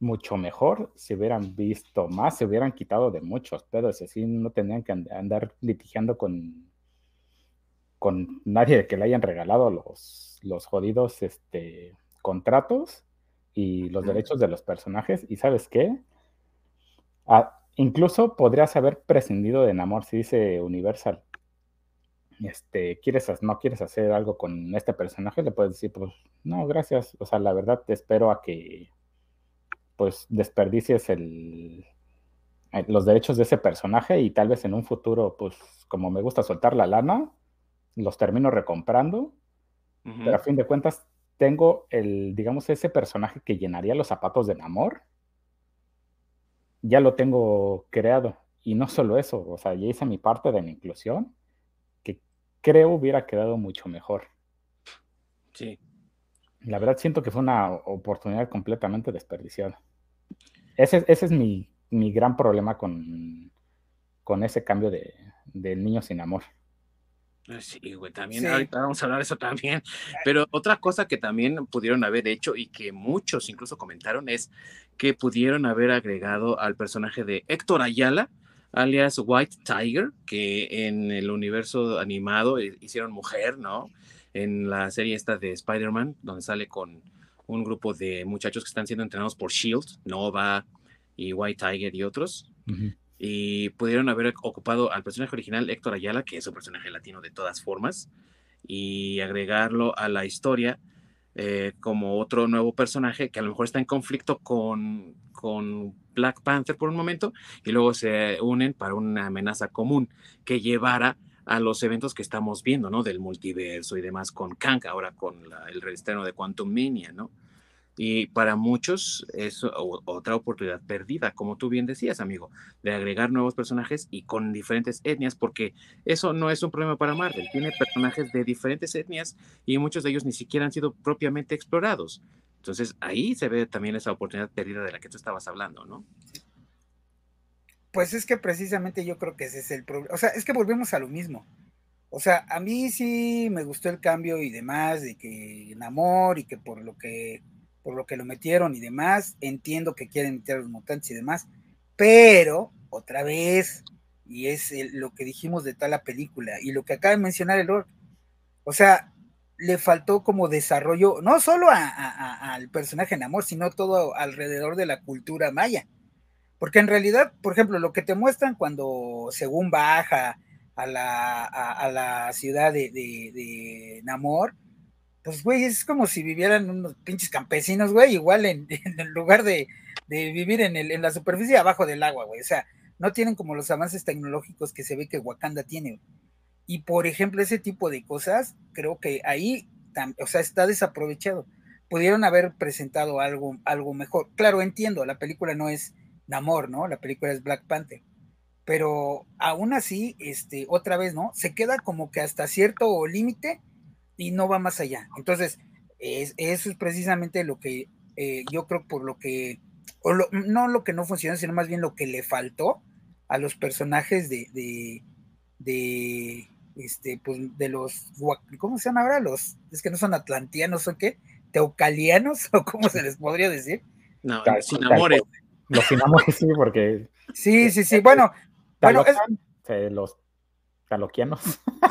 mucho mejor si hubieran visto más, se hubieran quitado de muchos pedos, así no tenían que andar litigiando con, con nadie que le hayan regalado los, los jodidos este, contratos y los derechos de los personajes. Y sabes qué, ah, incluso podrías haber prescindido de Namor, si dice Universal, este, ¿quieres, no quieres hacer algo con este personaje, le puedes decir, pues, no, gracias. O sea, la verdad te espero a que, pues, desperdicies el, los derechos de ese personaje y tal vez en un futuro, pues, como me gusta soltar la lana, los termino recomprando. Pero a fin de cuentas, tengo el, digamos, ese personaje que llenaría los zapatos de Namor. Ya lo tengo creado. Y no solo eso, o sea, ya hice mi parte de la inclusión creo hubiera quedado mucho mejor. Sí. La verdad siento que fue una oportunidad completamente desperdiciada. Ese, ese es mi, gran problema con, con ese cambio de, del niño sin amor. Ah, sí, güey, también ahorita vamos a hablar de eso también. Pero otra cosa que también pudieron haber hecho y que muchos incluso comentaron es que pudieron haber agregado al personaje de Héctor Ayala, alias White Tiger, que en el universo animado hicieron mujer, ¿no? En la serie esta de Spider-Man, donde sale con un grupo de muchachos que están siendo entrenados por Shield, Nova y White Tiger y otros. Y pudieron haber ocupado al personaje original Héctor Ayala, que es un personaje latino de todas formas, y agregarlo a la historia eh, como otro nuevo personaje que a lo mejor está en conflicto con, con Black Panther por un momento y luego se unen para una amenaza común que llevara a los eventos que estamos viendo, ¿no? Del multiverso y demás con Kang, ahora con el reestreno de Quantum Mania, ¿no? Y para muchos es otra oportunidad perdida, como tú bien decías, amigo, de agregar nuevos personajes y con diferentes etnias, porque eso no es un problema para Marvel. Tiene personajes de diferentes etnias y muchos de ellos ni siquiera han sido propiamente explorados. Entonces ahí se ve también esa oportunidad perdida de la que tú estabas hablando, ¿no? Pues es que precisamente yo creo que ese es el problema. O sea, es que volvemos a lo mismo. O sea, a mí sí me gustó el cambio y demás, de que en amor y que por lo que por lo que lo metieron y demás. Entiendo que quieren meter a los mutantes y demás, pero otra vez, y es lo que dijimos de tal la película y lo que acaba de mencionar el Lord. O sea, le faltó como desarrollo, no solo al personaje en amor, sino todo alrededor de la cultura maya. Porque en realidad, por ejemplo, lo que te muestran cuando según baja a la, a, la ciudad de, de, Namor, pues, güey, es como si vivieran unos pinches campesinos, güey, igual en, [LAUGHS] lugar de, vivir en la superficie abajo del agua, güey. O sea, no tienen como los avances tecnológicos que se ve que Wakanda tiene. Y por ejemplo, ese tipo de cosas, creo que ahí, o sea, está desaprovechado. Pudieron haber presentado algo, algo mejor. Claro, entiendo, la película no es Namor, ¿no? La película es Black Panther. Pero aún así, este, otra vez, ¿no? Se queda como que hasta cierto límite y no va más allá. Entonces, eso es precisamente lo que eh, yo creo por lo que o no lo que no funcionó, sino más bien lo que le faltó a los personajes de, de, de este, pues de los, ¿cómo se llama ahora? Los, es que no son atlantianos, ¿o qué? Teucalianos, [LAUGHS] o cómo se les podría decir. No, sin amores. Los sin amores, sí, porque. Sí, sí, sí, bueno. bueno los taloquianos.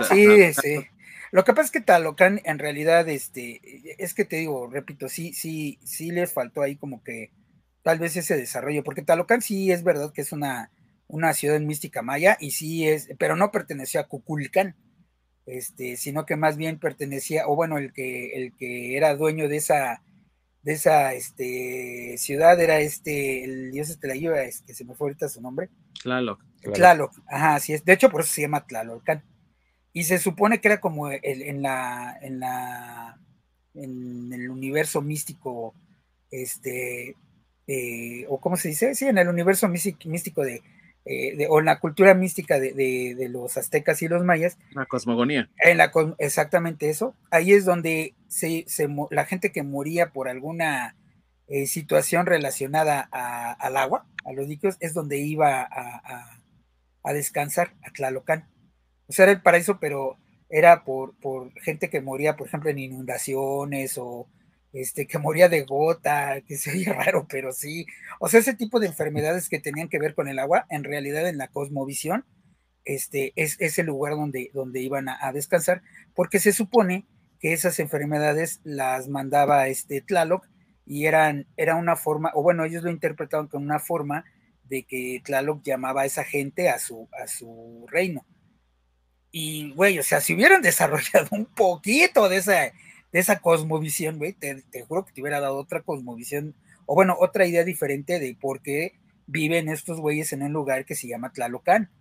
Sí, sí. Lo que pasa es que Talocan, en realidad, este, es que te digo, repito, sí, sí, sí les faltó ahí como que tal vez ese desarrollo, porque Talocan sí es verdad que es una, una ciudad mística maya y sí es, pero no pertenecía a Cuculcán, este, sino que más bien pertenecía, o bueno, el que, el que era dueño de esa, de esa este, ciudad era este, el dios este la es que se me fue ahorita su nombre. Tlaloc. Tlaloc, ajá, así es. De hecho, por eso se llama Tlalocán. Y se supone que era como el, en la, en la, en el universo místico, este, eh, o cómo se dice, sí, en el universo místico de, eh, o en la cultura mística de, los aztecas y los mayas. La cosmogonía. En la, exactamente eso. Ahí es donde se, la gente que moría por alguna eh, situación relacionada al agua, a los líquidos, es donde iba a, a, descansar, a Tlalocán. O sea, era el paraíso, pero era por, por gente que moría, por ejemplo, en inundaciones o este, que moría de gota, que se oye [LAUGHS] raro, pero sí. O sea, ese tipo de enfermedades que tenían que ver con el agua, en realidad en la cosmovisión, este, es, ese el lugar donde, donde iban a, descansar, porque se supone que esas enfermedades las mandaba este Tlaloc y eran, era una forma, o bueno, ellos lo interpretaban como una forma de que Tlaloc llamaba a esa gente a su, a su reino. Y, güey, o sea, si hubieran [LAUGHS] desarrollado un poquito de esa de esa cosmovisión, güey, te, juro que te hubiera dado otra cosmovisión, o bueno, otra idea diferente de por qué viven estos güeyes en un lugar que se llama Tlalocan.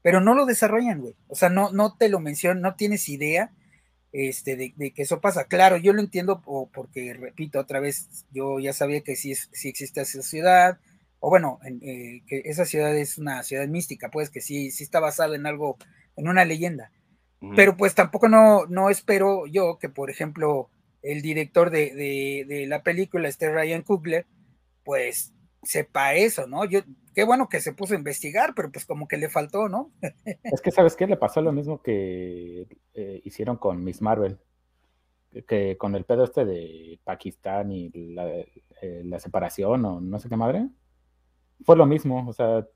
Pero no lo desarrollan, güey. O sea, no, no te lo mencionan, no tienes idea este, de, que eso pasa. Claro, yo lo entiendo porque, repito, otra vez, yo ya sabía que sí, sí existe esa ciudad, o bueno, eh, que esa ciudad es una ciudad mística, pues que sí, sí está basada en algo, en una leyenda. Pero pues tampoco no, no espero yo que, por ejemplo, el director de, la película, este Ryan Coogler, pues sepa eso, ¿no? Yo, qué bueno que se puso a investigar, pero pues como que le faltó, ¿no? es que, ¿sabes qué? Le pasó lo mismo que eh, hicieron con Miss Marvel, que con el pedo este de Pakistán y la, eh, la separación o no sé qué madre. Fue lo mismo, o sea,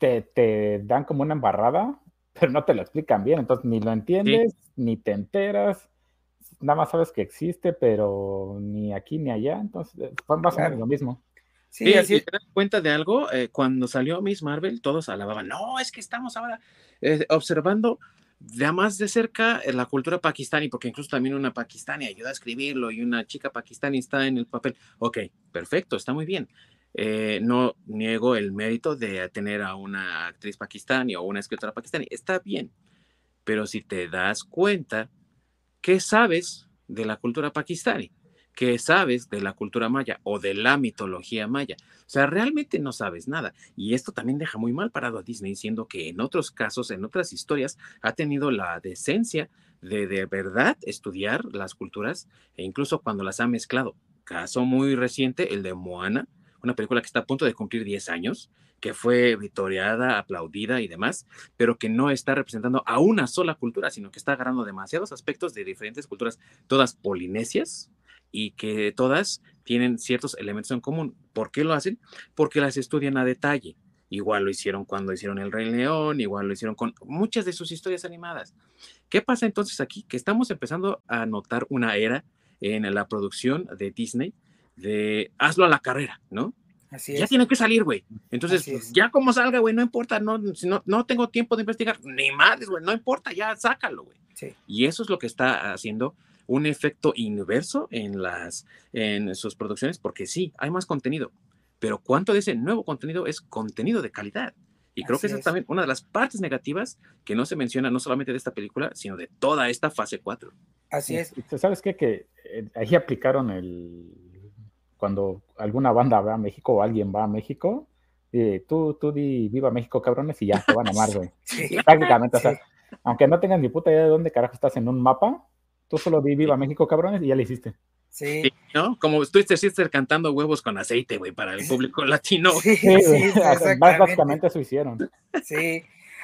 te, te dan como una embarrada pero no te lo explican bien, entonces ni lo entiendes, ni te enteras, nada más sabes que existe, pero ni aquí ni allá, entonces fue más o menos lo mismo. Sí, así te das cuenta de algo, eh, cuando salió Miss Marvel, todos alababan, no, es que estamos ahora eh, observando de más de cerca eh, la cultura pakistaní, porque incluso también una pakistaní ayuda a escribirlo y una chica pakistaní está en el papel. Ok, perfecto, está muy bien. Eh, no niego el mérito de tener a una actriz pakistaní o una escritora pakistaní. Está bien, pero si te das cuenta, ¿qué sabes de la cultura pakistaní? ¿Qué sabes de la cultura maya o de la mitología maya? O sea, realmente no sabes nada. Y esto también deja muy mal parado a Disney, siendo que en otros casos, en otras historias, ha tenido la decencia de de verdad estudiar las culturas e incluso cuando las ha mezclado. Caso muy reciente, el de Moana, una película que está a punto de cumplir 10 años, que fue victoriada, aplaudida y demás, pero que no está representando a una sola cultura, sino que está agarrando demasiados aspectos de diferentes culturas, todas polinesias, y que todas tienen ciertos elementos en común. ¿Por qué lo hacen? Porque las estudian a detalle igual lo hicieron cuando hicieron El Rey León, igual lo hicieron con muchas de sus historias animadas. ¿Qué pasa entonces aquí? Que estamos empezando a notar una era en la producción de Disney de hazlo a la carrera, ¿no? Así ya tiene que salir, güey. Entonces, ya como salga, güey, no importa, no, no, no tengo tiempo de investigar, ni madres, güey, no importa, ya sácalo, güey. Y eso es lo que está haciendo un efecto inverso en las en sus producciones, porque sí, hay más contenido, pero cuánto de ese nuevo contenido es contenido de calidad. Y creo que esa es también una de las partes negativas que no se menciona no solamente de esta película, sino de toda esta fase 4. Así es. ¿Sabes qué? Que eh, ahí aplicaron el... Cuando alguna banda va a México o alguien va a México, eh, tú, tú di viva México, cabrones, y ya te van a amar, güey. [LAUGHS] Prácticamente, o sea, aunque no tengas ni puta idea de dónde carajo estás en un mapa, tú solo di viva México, cabrones, y ya le hiciste. Sí. ¿No? Como estuviste sister cantando huevos con aceite, güey, para el público latino. Sí, sí, [LAUGHS] básicamente eso hicieron. Sí.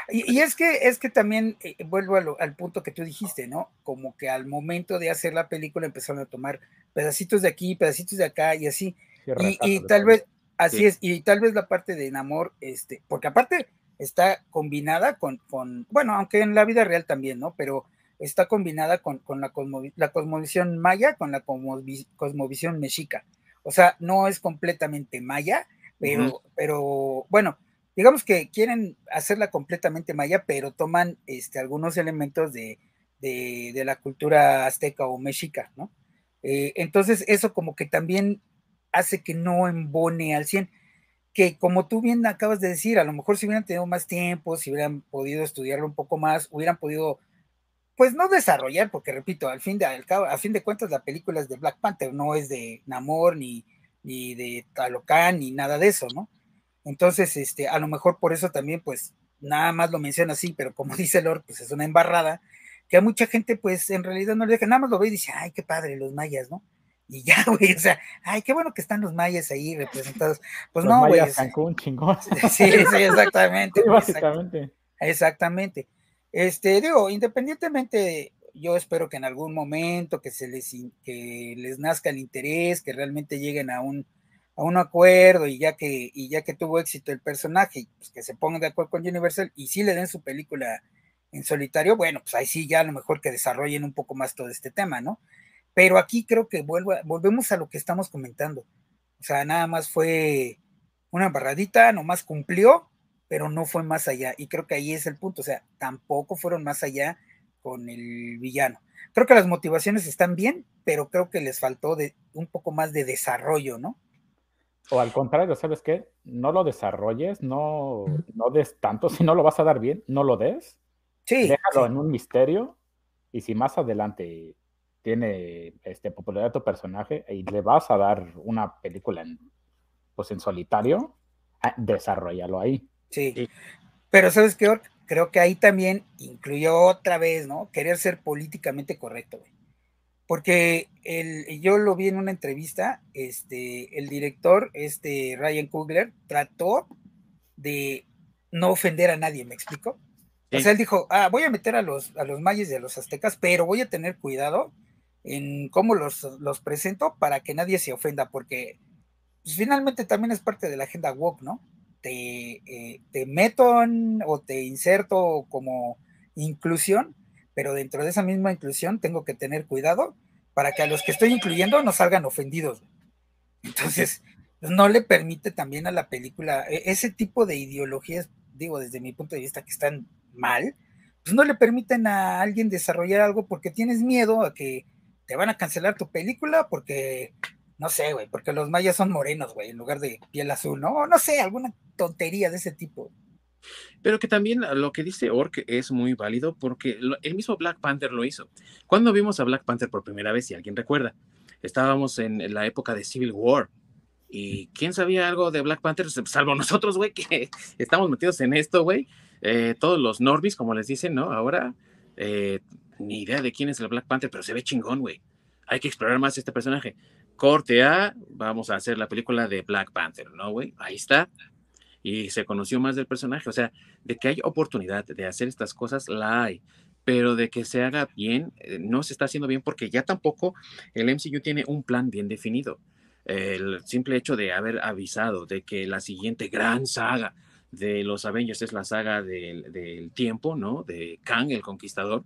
Y, es que es que también eh, vuelvo al punto que tú dijiste, ¿no? Como que al momento de hacer la película empezaron a tomar pedacitos de aquí, pedacitos de acá y así. y, tal vez, así es, y tal vez la parte de enamor, este, porque aparte está combinada con, con, bueno, aunque en la vida real también, ¿no? Pero está combinada con, la, la, cosmovisión maya, con la cosmovisión mexica. O sea, no es completamente maya, pero, pero bueno, digamos que quieren hacerla completamente maya, pero toman este, algunos elementos de, la cultura azteca o mexica, ¿no? Eh, entonces, eso como que también hace que no embone al 100, que como tú bien acabas de decir, a lo mejor si hubieran tenido más tiempo, si hubieran podido estudiarlo un poco más, hubieran podido pues no desarrollar, porque repito, al fin de, al cabo, a fin de cuentas la película es de Black Panther, no es de Namor, ni, ni de Talocan, ni nada de eso, ¿no? Entonces, este, a lo mejor por eso también, pues, nada más lo menciona así, pero como [LAUGHS] dice Lord, pues es una embarrada, que a mucha gente, pues, en realidad no le deja, nada más lo ve y dice, ay, qué padre, los mayas, ¿no? Y ya, [LAUGHS] güey, o sea, ay, qué bueno que están los mayas ahí representados. Pues no, güey. Cancún, chingón. [LAUGHS] Sí, sí, exactamente. Sí, básicamente. Exactamente. Este, digo, independientemente, yo espero que en algún momento que se les, que les nazca el interés, que realmente lleguen a un, a un acuerdo y ya que, y ya que tuvo éxito el personaje, pues que se pongan de acuerdo con Universal y sí le den su película en solitario, bueno, pues ahí sí ya a lo mejor que desarrollen un poco más todo este tema, ¿no? Pero aquí creo que vuelvo, volvemos a lo que estamos comentando. O sea, nada más fue una barradita, nomás cumplió, pero no fue más allá. Y creo que ahí es el punto, o sea, tampoco fueron más allá con el villano. Creo que las motivaciones están bien, pero creo que les faltó de un poco más de desarrollo, ¿no? O al contrario, ¿sabes qué? No lo desarrolles, no, no des tanto, [LAUGHS] si no lo vas a dar bien, no lo des. Sí. Déjalo en un misterio y si más adelante tiene este, popularidad tu personaje y le vas a dar una película en, pues en solitario, ah, desarrollalo ahí. Sí. Pero ¿sabes qué? Creo que ahí también incluyó otra vez, ¿no? Querer ser políticamente correcto, güey. Porque el, yo lo vi en una entrevista, este, el director, este Ryan Coogler, trató de no ofender a nadie, ¿me explico? O sea, él dijo, ah, voy a meter a los, a los mayas y a los aztecas, pero voy a tener cuidado en cómo los, los presento para que nadie se ofenda, porque pues, finalmente también es parte de la agenda woke, ¿no? Eh, te, meto o te inserto como inclusión, pero dentro de esa misma inclusión tengo que tener cuidado para que a los que estoy incluyendo no salgan ofendidos. Entonces, no le permite también a la película e, ese tipo de ideologías, digo, desde mi punto de vista, que están mal, pues no le permiten a alguien desarrollar algo porque tienes miedo a que te van a cancelar tu película porque no sé, güey, porque los mayas son morenos, güey, en lugar de piel azul, ¿no? No sé, alguna tontería de ese tipo. Pero que también lo que dice Ork es muy válido porque el mismo Black Panther lo hizo. Cuando vimos a Black Panther por primera vez, si alguien recuerda, estábamos en la época de Civil War. ¿Y quién sabía algo de Black Panther? Salvo [LAUGHS] nosotros, güey, que estamos metidos en esto, güey. Eh, todos los Norbis, como les dicen, ¿no? Ahora, eh, ni idea de quién es el Black Panther, pero se ve chingón, güey. Hay que explorar más este personaje corte A, vamos a hacer la película de Black Panther, ¿no, güey? Ahí está. Y se conoció más del personaje. O sea, de que hay oportunidad de hacer estas cosas, la hay. Pero de que se haga bien, eh, no se está haciendo bien porque ya tampoco el MCU tiene un plan bien definido. El simple hecho de haber avisado de que la siguiente gran saga de los Avengers es la saga del, del tiempo, ¿no? De Kang, el conquistador.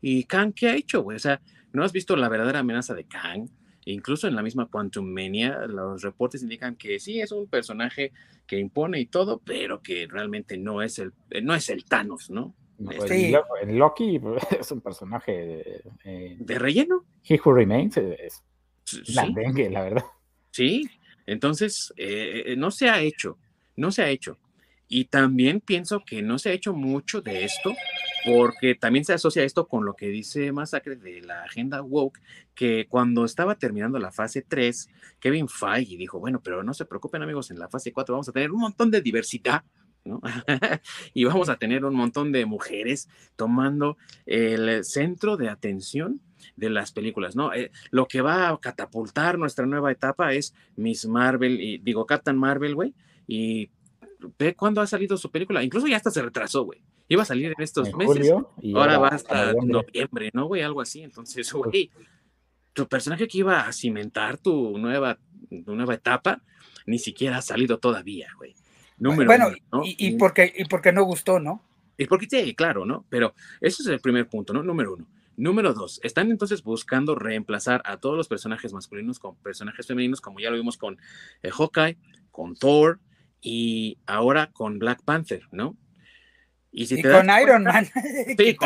¿Y Kang qué ha hecho, güey? O sea, ¿no has visto la verdadera amenaza de Kang? Incluso en la misma Quantum Mania, los reportes indican que sí es un personaje que impone y todo, pero que realmente no es el, no es el Thanos, ¿no? Este, Loki [LAUGHS] es un personaje eh, de relleno. He Who Remains es la dengue, la verdad. Sí, entonces eh, eh, no se ha hecho, no se ha hecho. Y también pienso que no se ha hecho mucho de esto, porque también se asocia esto con lo que dice Masacre de la agenda woke, que cuando estaba terminando la fase 3, Kevin Feige dijo, bueno, pero no se preocupen amigos, en la fase 4 vamos a tener un montón de diversidad, ¿no? [LAUGHS] y vamos a tener un montón de mujeres tomando el centro de atención de las películas, ¿no? Eh, lo que va a catapultar nuestra nueva etapa es Miss Marvel, y digo Captain Marvel, güey, y ve cuándo ha salido su película. Incluso ya hasta se retrasó, güey. Iba a salir en estos meses. ahora, va hasta noviembre, ¿no, güey? Algo así. Entonces, pues güey, tu personaje que iba a cimentar tu nueva, tu nueva etapa, ni siquiera ha salido todavía, güey. Número bueno, y, y, porque, y porque no gustó, ¿no? Y porque sí, claro, ¿no? Pero ese es el primer punto, ¿no? Número uno. Número dos, están entonces buscando reemplazar a todos los personajes masculinos con personajes femeninos, como ya lo vimos con eh, Hawkeye, con Thor, y ahora con Black Panther, ¿no? Y, con Iron Man, [LAUGHS] que,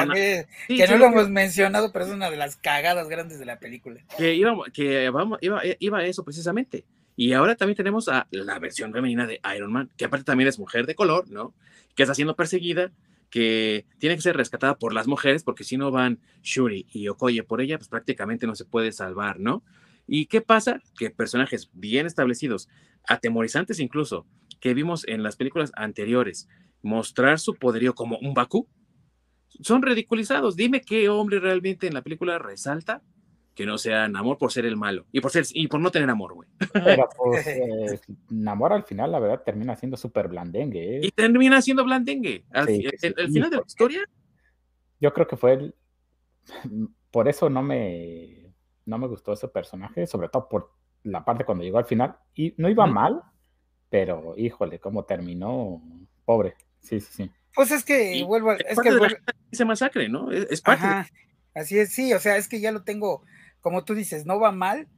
no lo hemos mencionado, pero es una de las cagadas grandes de la película. Que iba, que vamos, iba, iba a eso precisamente. Y ahora también tenemos a la versión femenina de Iron Man, que aparte también es mujer de color, ¿no? Que está siendo perseguida, que tiene que ser rescatada por las mujeres, porque si no van Shuri y Okoye por ella, pues prácticamente no se puede salvar, ¿no? ¿Y qué pasa? Que personajes bien establecidos, atemorizantes incluso, que vimos en las películas anteriores, mostrar su poderío como un Bakú, son ridiculizados. Dime qué hombre realmente en la película resalta que no sea Namor por ser el malo y por ser y por no tener amor, güey. Pero [LAUGHS] pues eh, Namor al final, la verdad, termina siendo súper blandengue. ¿eh? Y termina siendo blandengue. Al, el, final de la historia. Yo creo que fue el. Por eso no me, no me gustó ese personaje, sobre todo por la parte cuando llegó al final. Y no iba mal, pero híjole, cómo terminó, pobre. Sí, sí, sí. Pues es que vuelvo, es, que ese masacre, ¿no? Es, parte. Así es, sí, o sea, es que ya lo tengo, como tú dices, no va mal,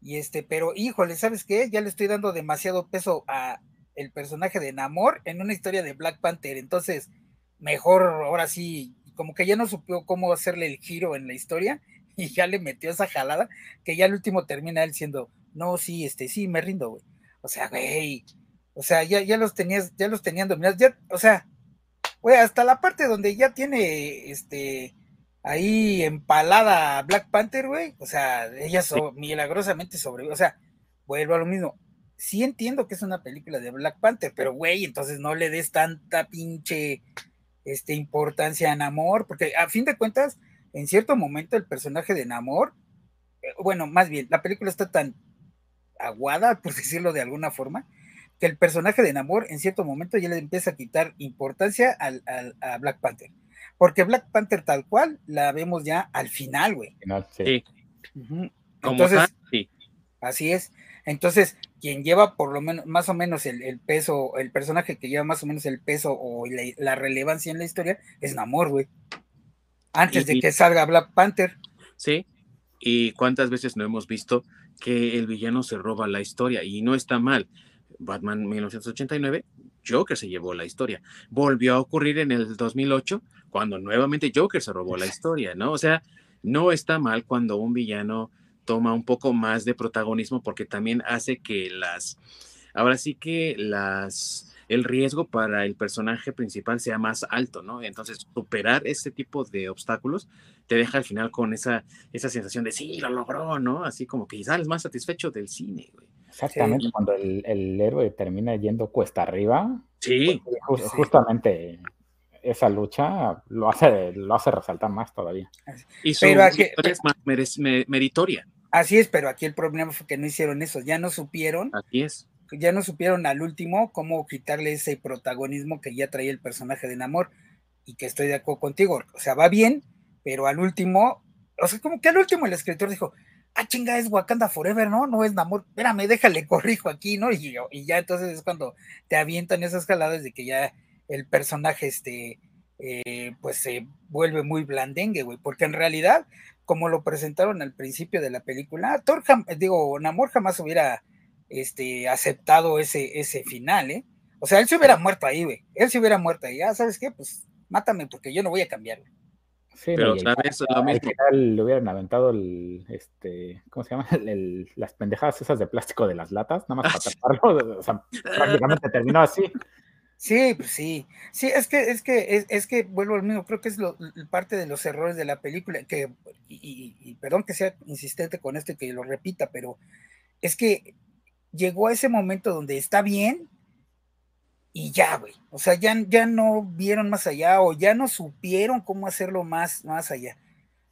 y este, pero híjole, ¿sabes qué? Ya le estoy dando demasiado peso a el personaje de Namor en una historia de Black Panther, entonces mejor ahora sí, como que ya no supo cómo hacerle el giro en la historia [LAUGHS] y ya le metió esa jalada que ya al último termina él siendo, no, sí, este, sí, me rindo, güey. O sea, güey, o sea, ya, ya los tenías, ya los tenían dominados, ya, o sea, güey, hasta la parte donde ya tiene este ahí empalada Black Panther, güey. O sea, ella milagrosamente sobrevivió. O sea, vuelvo a lo mismo. Sí entiendo que es una película de Black Panther, pero güey, entonces no le des tanta pinche este, importancia a Namor, porque a fin de cuentas, en cierto momento el personaje de Namor, eh, bueno, más bien, la película está tan aguada, por [LAUGHS] decirlo de alguna forma, que el personaje de Namor en cierto momento ya le empieza a quitar importancia al, a Black Panther. Porque Black Panther tal cual la vemos ya al final, güey. sí. Entonces, sí. Así es. Entonces, quien lleva por lo menos, más o menos el, peso, el personaje que lleva más o menos el peso o la, relevancia en la historia es Namor, güey. Antes de que salga Black Panther. Sí. ¿Y cuántas veces no hemos visto que el villano se roba la historia? Y no está mal. Batman 1989, Joker se llevó la historia. Volvió a ocurrir en el 2008, cuando nuevamente Joker se robó la historia, ¿no? O sea, no está mal cuando un villano toma un poco más de protagonismo porque también hace que las, ahora sí que las, el riesgo para el personaje principal sea más alto, ¿no? Entonces, superar ese tipo de obstáculos te deja al final con esa, esa sensación de sí, lo logró, ¿no? Así como que sales más satisfecho del cine, güey. Exactamente, cuando el, héroe termina yendo cuesta arriba. Sí. Pues, justamente esa lucha lo hace, lo hace resaltar más todavía. Y su pero aquí, es más meritoria. Así es, pero aquí el problema fue que no hicieron eso, ya no supieron. Así es. Ya no supieron al último cómo quitarle ese protagonismo que ya traía el personaje de Namor y que estoy de acuerdo contigo. O sea, va bien, pero al último, o sea, como que al último el escritor dijo, ah, chinga, es Wakanda Forever, ¿no? No es Namor, espérame, déjale, [LAUGHS] corrijo aquí, ¿no? Y, y ya entonces es cuando te avientan esas jaladas de que ya el personaje, este, eh, pues se vuelve muy blandengue, güey, porque en realidad, como lo presentaron al principio de la película, Thor, digo, Namor jamás hubiera este, aceptado ese, ese final, ¿eh? O sea, él se hubiera muerto ahí, güey. Él se hubiera muerto ahí. Ah, ¿sabes qué? Pues mátame porque yo no voy a cambiar, güey. Sí, pero sabes, lo mismo. Al final le hubieran aventado el, este, ¿cómo se llama? [LAUGHS] El, las pendejadas esas de plástico de las latas, nada más para taparlo. O sea, prácticamente terminó así. Sí, pues sí. Sí, es que, es que, es, que vuelvo al mismo, creo que es lo, parte de los errores de la película, que, y, y, perdón que sea insistente con esto y que lo repita, pero es que llegó a ese momento donde está bien, y ya, güey. O sea, ya, ya no vieron más allá o ya no supieron cómo hacerlo más, más allá.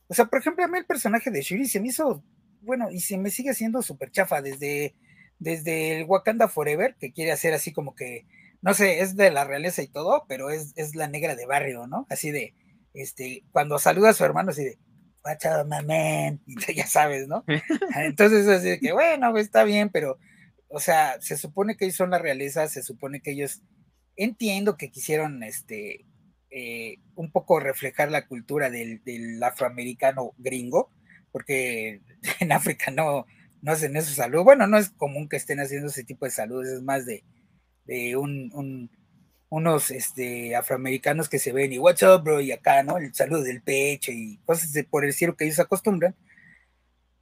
O sea, por ejemplo, a mí el personaje de Shuri se me hizo, bueno, y se me sigue haciendo súper chafa desde, desde el Wakanda Forever, que quiere hacer así como que, no sé, es de la realeza y todo, pero es, es la negra de barrio, ¿no? Así de, este, cuando saluda a su hermano, así de, out, my man, ya sabes, ¿no? Entonces, así de que, bueno, está bien, pero o sea, se supone que ellos son la realeza, se supone que ellos entiendo que quisieron este eh, un poco reflejar la cultura del, afroamericano gringo, porque [LAUGHS] en África no, no hacen eso salud. Bueno, no es común que estén haciendo ese tipo de saludos, es más de, un, unos este, afroamericanos que se ven y what's up, bro, y acá, ¿no? El saludo del pecho y cosas de, por el cielo que ellos acostumbran.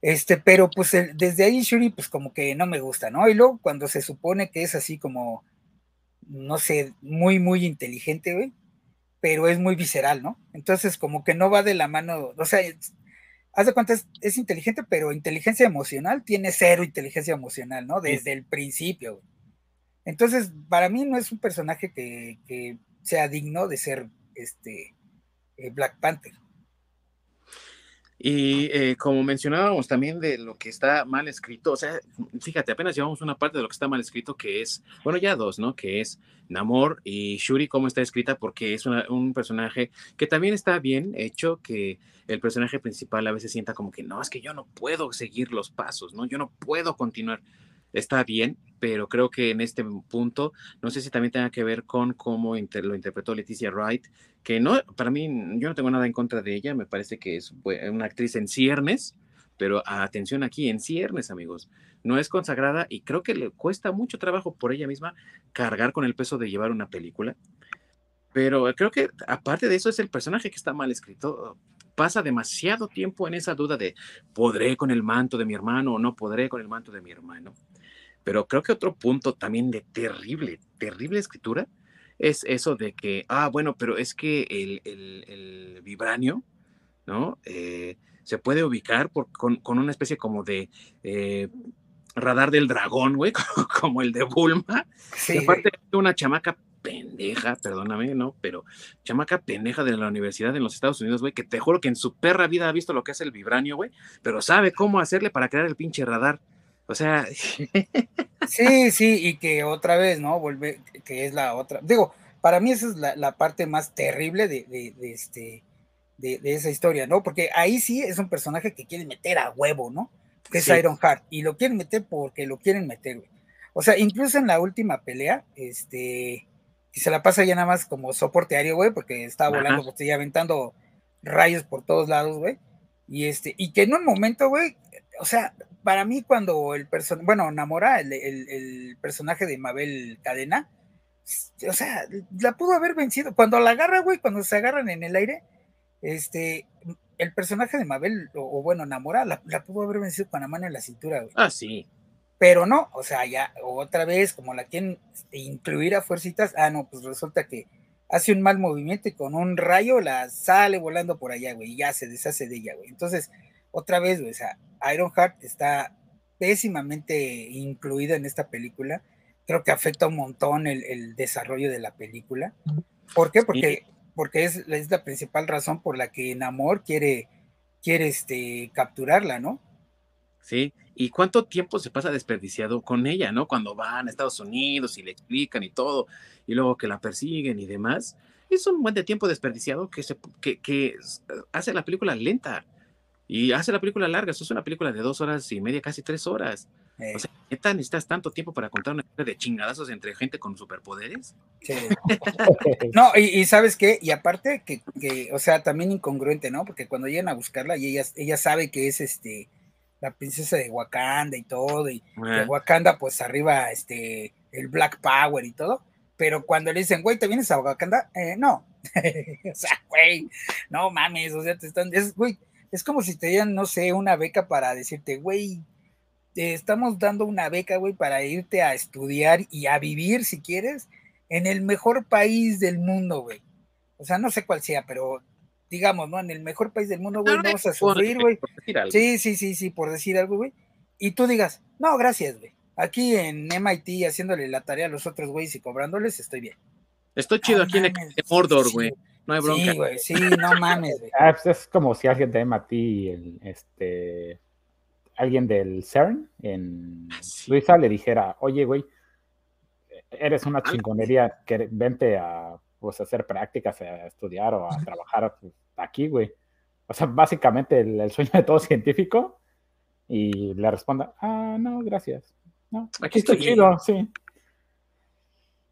Este, pero pues desde ahí Shuri, pues como que no me gusta, ¿no? Y luego cuando se supone que es así como, no sé, muy, muy inteligente, güey, pero es muy visceral, ¿no? Entonces como que no va de la mano, o sea, haz de cuenta, es, inteligente, pero inteligencia emocional tiene cero inteligencia emocional, ¿no? Desde el principio, güey. Entonces, para mí no es un personaje que, sea digno de ser este eh, Black Panther. Y eh, como mencionábamos también de lo que está mal escrito, o sea, fíjate, apenas llevamos una parte de lo que está mal escrito, que es, bueno, ya dos, ¿no? Que es Namor y Shuri, cómo está escrita, porque es un personaje que también está bien hecho, que el personaje principal a veces sienta como que, no, es que yo no puedo seguir los pasos, ¿no? Yo no puedo continuar está bien, pero creo que en este punto, no sé si también tenga que ver con cómo lo interpretó Leticia Wright, que no, para mí, yo no tengo nada en contra de ella, me parece que es una actriz en ciernes, pero atención aquí, en ciernes, amigos, no es consagrada y creo que le cuesta mucho trabajo por ella misma cargar con el peso de llevar una película. Pero creo que aparte de eso es el personaje que está mal escrito. Pasa demasiado tiempo en esa duda de podré con el manto de mi hermano o no podré con el manto de mi hermano. Pero creo que otro punto también de terrible, terrible escritura es eso de que, ah, bueno, pero es que el, el, vibranio, ¿no? Eh, se puede ubicar por, con, una especie como de eh, radar del dragón, güey, [LAUGHS] como el de Bulma. Sí. aparte de una chamaca pendeja, perdóname, ¿no? Pero chamaca pendeja de la universidad en los Estados Unidos, güey, que te juro que en su perra vida ha visto lo que es el vibranio, güey, pero sabe cómo hacerle para crear el pinche radar. O sea. [LAUGHS] sí, sí, y que otra vez, ¿no? Vuelve, que es la otra. Digo, para mí esa es la, parte más terrible de, de, este, de, esa historia, ¿no? Porque ahí sí es un personaje que quieren meter a huevo, ¿no? Que es Iron Heart. Y lo quieren meter porque lo quieren meter, güey. O sea, incluso en la última pelea, este, y se la pasa ya nada más como soporte aéreo, güey, porque está volando, porque aventando rayos por todos lados, güey. Y este, y que en un momento, güey, o sea, para mí cuando el personaje, bueno, Namora, el, personaje de Mabel Cadena, o sea, la pudo haber vencido. Cuando la agarra, güey, cuando se agarran en el aire, este, el personaje de Mabel, o, bueno, Namora, la, pudo haber vencido con la mano en la cintura, güey. Ah, sí. Pero no, o sea, ya otra vez, como la quieren incluir a fuercitas, ah, no, pues resulta que hace un mal movimiento y con un rayo la sale volando por allá, güey, y ya se deshace de ella, güey. Entonces, otra vez, güey, o sea, Ironheart está pésimamente incluida en esta película. Creo que afecta un montón el, desarrollo de la película. ¿Por qué? Porque, porque es, es, la principal razón por la que Namor quiere, quiere este, capturarla, ¿no? Sí, y cuánto tiempo se pasa desperdiciado con ella, ¿no? Cuando van a Estados Unidos y le explican y todo, y luego que la persiguen y demás. Es un buen de tiempo desperdiciado que, se, que, que hace la película lenta Y hace la película larga, eso es una película de dos horas y media, casi tres horas. Eh, O sea, ¿neta necesitas tanto tiempo para contar una historia de chingadazos entre gente con superpoderes? sí. [LAUGHS] No, y, y sabes qué, y aparte que, que, o sea, también incongruente, ¿no? Porque cuando llegan a buscarla y ella, ella sabe que es este la princesa de Wakanda y todo, y de Ah, Wakanda, pues arriba, este, el Black Power y todo, pero cuando le dicen, güey, ¿te vienes a Wakanda? Eh, no. [LAUGHS] o sea, güey, no mames, o sea, te están, es, güey, es como si te dieran, no sé, una beca para decirte, güey, te estamos dando una beca, güey, para irte a estudiar y a vivir, si quieres, en el mejor país del mundo, güey. O sea, no sé cuál sea, pero digamos, ¿no? En el mejor país del mundo, güey, no vas a sufrir, güey. Sí, sí, sí, sí, por decir algo, güey. Y tú digas, no, gracias, güey. Aquí en MIT haciéndole la tarea a los otros güeyes y cobrándoles, estoy bien. Estoy chido No aquí en el Mordor, güey. No hay bronca. Sí, güey, sí, no mames, güey. Ah, pues es como si alguien de MIT, el, este, alguien del CERN en Sí. Suiza le dijera, oye, güey, eres una chingonería, que vente a pues, hacer prácticas, a estudiar o a trabajar aquí, güey. O sea, básicamente el, el sueño de todo [LAUGHS] científico y le responda, ah, no, gracias. No, Aquí aquí estoy chido, sí.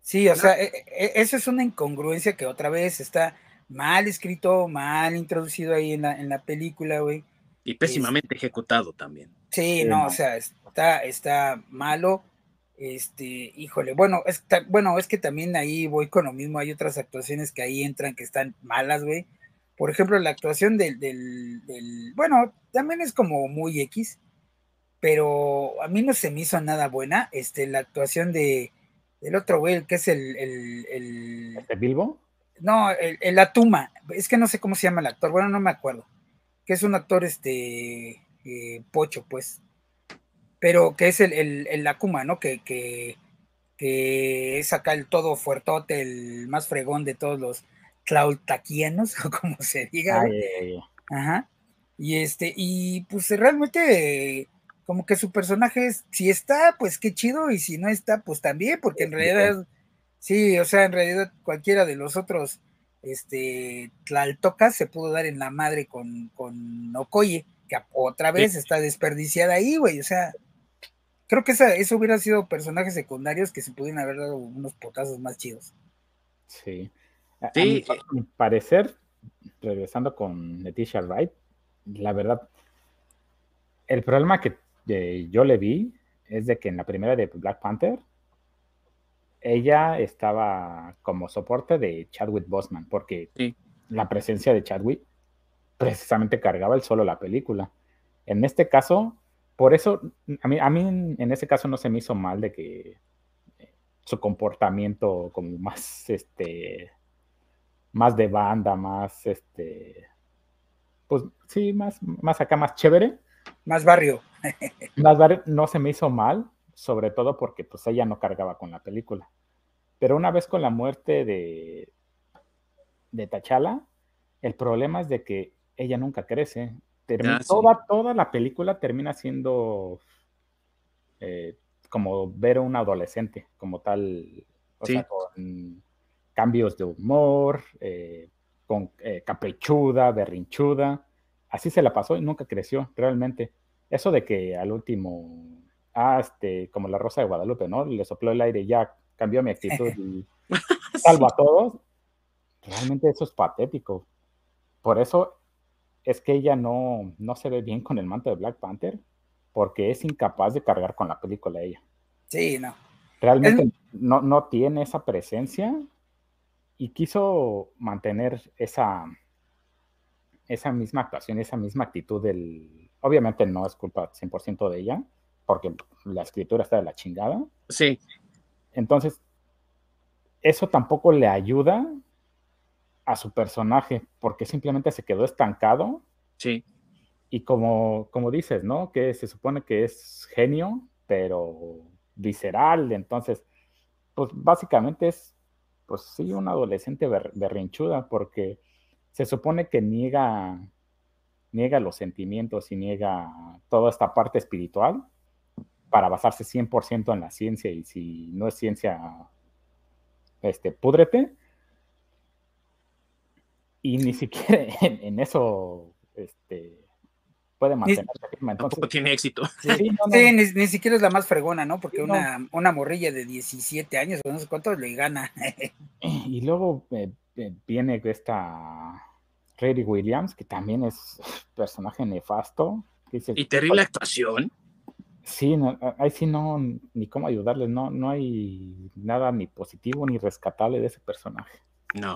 Sí, o sea, e- e- eso es una incongruencia que otra vez está mal escrito, mal introducido ahí en la, en la película, güey. Y pésimamente ejecutado también. Sí, Sí, no, o sea, está, está malo. Este, híjole, bueno, es, ta- bueno, es que también ahí voy con lo mismo, hay otras actuaciones que ahí entran que están malas, güey. Por ejemplo, la actuación del, del, del- bueno, también es como muy X, pero a mí no se me hizo nada buena, este, la actuación de, del otro güey, el que es el, el, el- ¿De Bilbo? No, el, el Atuma, es que no sé cómo se llama el actor, bueno, no me acuerdo, que es un actor, este, eh, pocho, pues, pero que es el, el, el Akuma, ¿no? Que, que, que es acá el todo fuertote, el más fregón de todos los tlaultaquianos, [LAUGHS] o como se diga. Ay, ay, ay. Ajá. Y este, y pues realmente, eh, como que su personaje es, si está, pues qué chido, y si no está, pues también, porque en Sí, realidad, sí, o sea, en realidad cualquiera de los otros, este, Tlaltocas se pudo dar en la madre con, con Okoye, que otra vez está desperdiciada ahí, güey, o sea, creo que esa, eso hubiera sido personajes secundarios que se pudieran haber dado unos potazos más chidos. Sí. A- a Sí, mi- a mi parecer, regresando con Leticia Wright, la verdad, el problema que eh, yo le vi es de que en la primera de Black Panther, ella estaba como soporte de Chadwick Boseman, porque Sí. la presencia de Chadwick precisamente cargaba el solo la película. En este caso, por eso, a mí, a mí en, en ese caso no se me hizo mal de que eh, su comportamiento como más, este, más de banda, más, este, pues sí, más, más acá, más chévere. Más barrio. Más vari- no se me hizo mal, sobre todo porque pues ella no cargaba con la película. Pero una vez con la muerte de, de T'Challa, el problema es de que ella nunca crece. Termi- Ah, sí. toda, toda la película termina siendo eh, como ver a un adolescente, como tal, o Sí. sea, con cambios de humor, eh, con eh, caprichuda, berrinchuda. Así se la pasó y nunca creció realmente. Eso de que al último, ah, este, como la Rosa de Guadalupe, ¿no? Le sopló el aire ya cambió mi actitud y [LAUGHS] salvo a todos. Realmente eso es patético. Por eso es que ella no, no se ve bien con el manto de Black Panther, porque es incapaz de cargar con la película ella. Sí, no. Realmente no, no tiene esa presencia y quiso mantener esa, esa misma actuación, esa misma actitud del... Obviamente no es culpa 100% de ella, porque la escritura está de la chingada. Sí, Entonces, eso tampoco le ayuda a su personaje, porque simplemente se quedó estancado sí. y como, como dices, ¿no? Que se supone que es genio, pero visceral, entonces, pues básicamente es, pues sí, una adolescente ber- berrinchuda, porque se supone que niega, niega los sentimientos y niega toda esta parte espiritual para basarse 100% en la ciencia y si no es ciencia, este, púdrete. Y ni siquiera [LAUGHS] en, en eso, este, puede mantener firme. Tampoco tiene éxito. Sí, ni, siquiera es la más fregona, ¿no? Porque una, una morrilla de 17 años, no sé cuánto, le gana. y luego eh, eh, viene esta Rary Williams, que también es personaje nefasto. y terrible actuación. Sí, ahí sí no, ni cómo ayudarle, no, no hay nada ni positivo ni rescatable de ese personaje. No,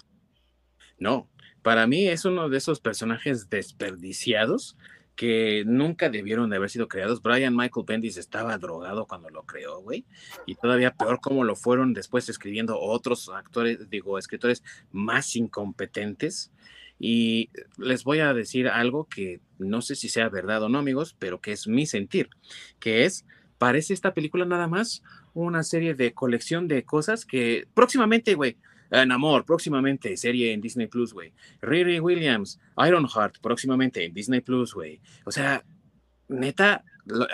no, para mí es uno de esos personajes desperdiciados que nunca debieron de haber sido creados. Brian Michael Bendis estaba drogado cuando lo creó, güey, y todavía peor como lo fueron después escribiendo otros actores, digo, escritores más incompetentes. Y les voy a decir algo que no sé si sea verdad o no, amigos, pero que es mi sentir, que es, parece esta película nada más una serie de colección de cosas que próximamente, güey, en Amor, próximamente, serie en Disney Plus, güey. Riri Williams, Ironheart, próximamente en Disney Plus, güey. O sea, neta,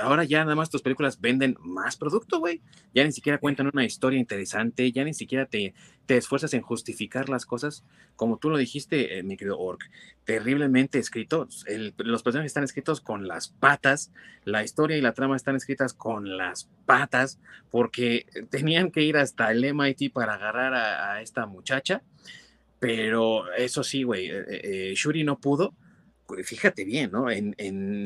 ahora ya nada más tus películas venden más producto, güey. Ya ni siquiera cuentan una historia interesante, ya ni siquiera te, te esfuerzas en justificar las cosas, como tú lo dijiste, eh, mi querido Orc, terriblemente escritos. los personajes están escritos con las patas, la historia y la trama están escritas con las patas, porque tenían que ir hasta el MIT para agarrar a, esta muchacha. Pero eso sí, güey, eh, eh, Shuri no pudo fíjate bien, ¿no? En,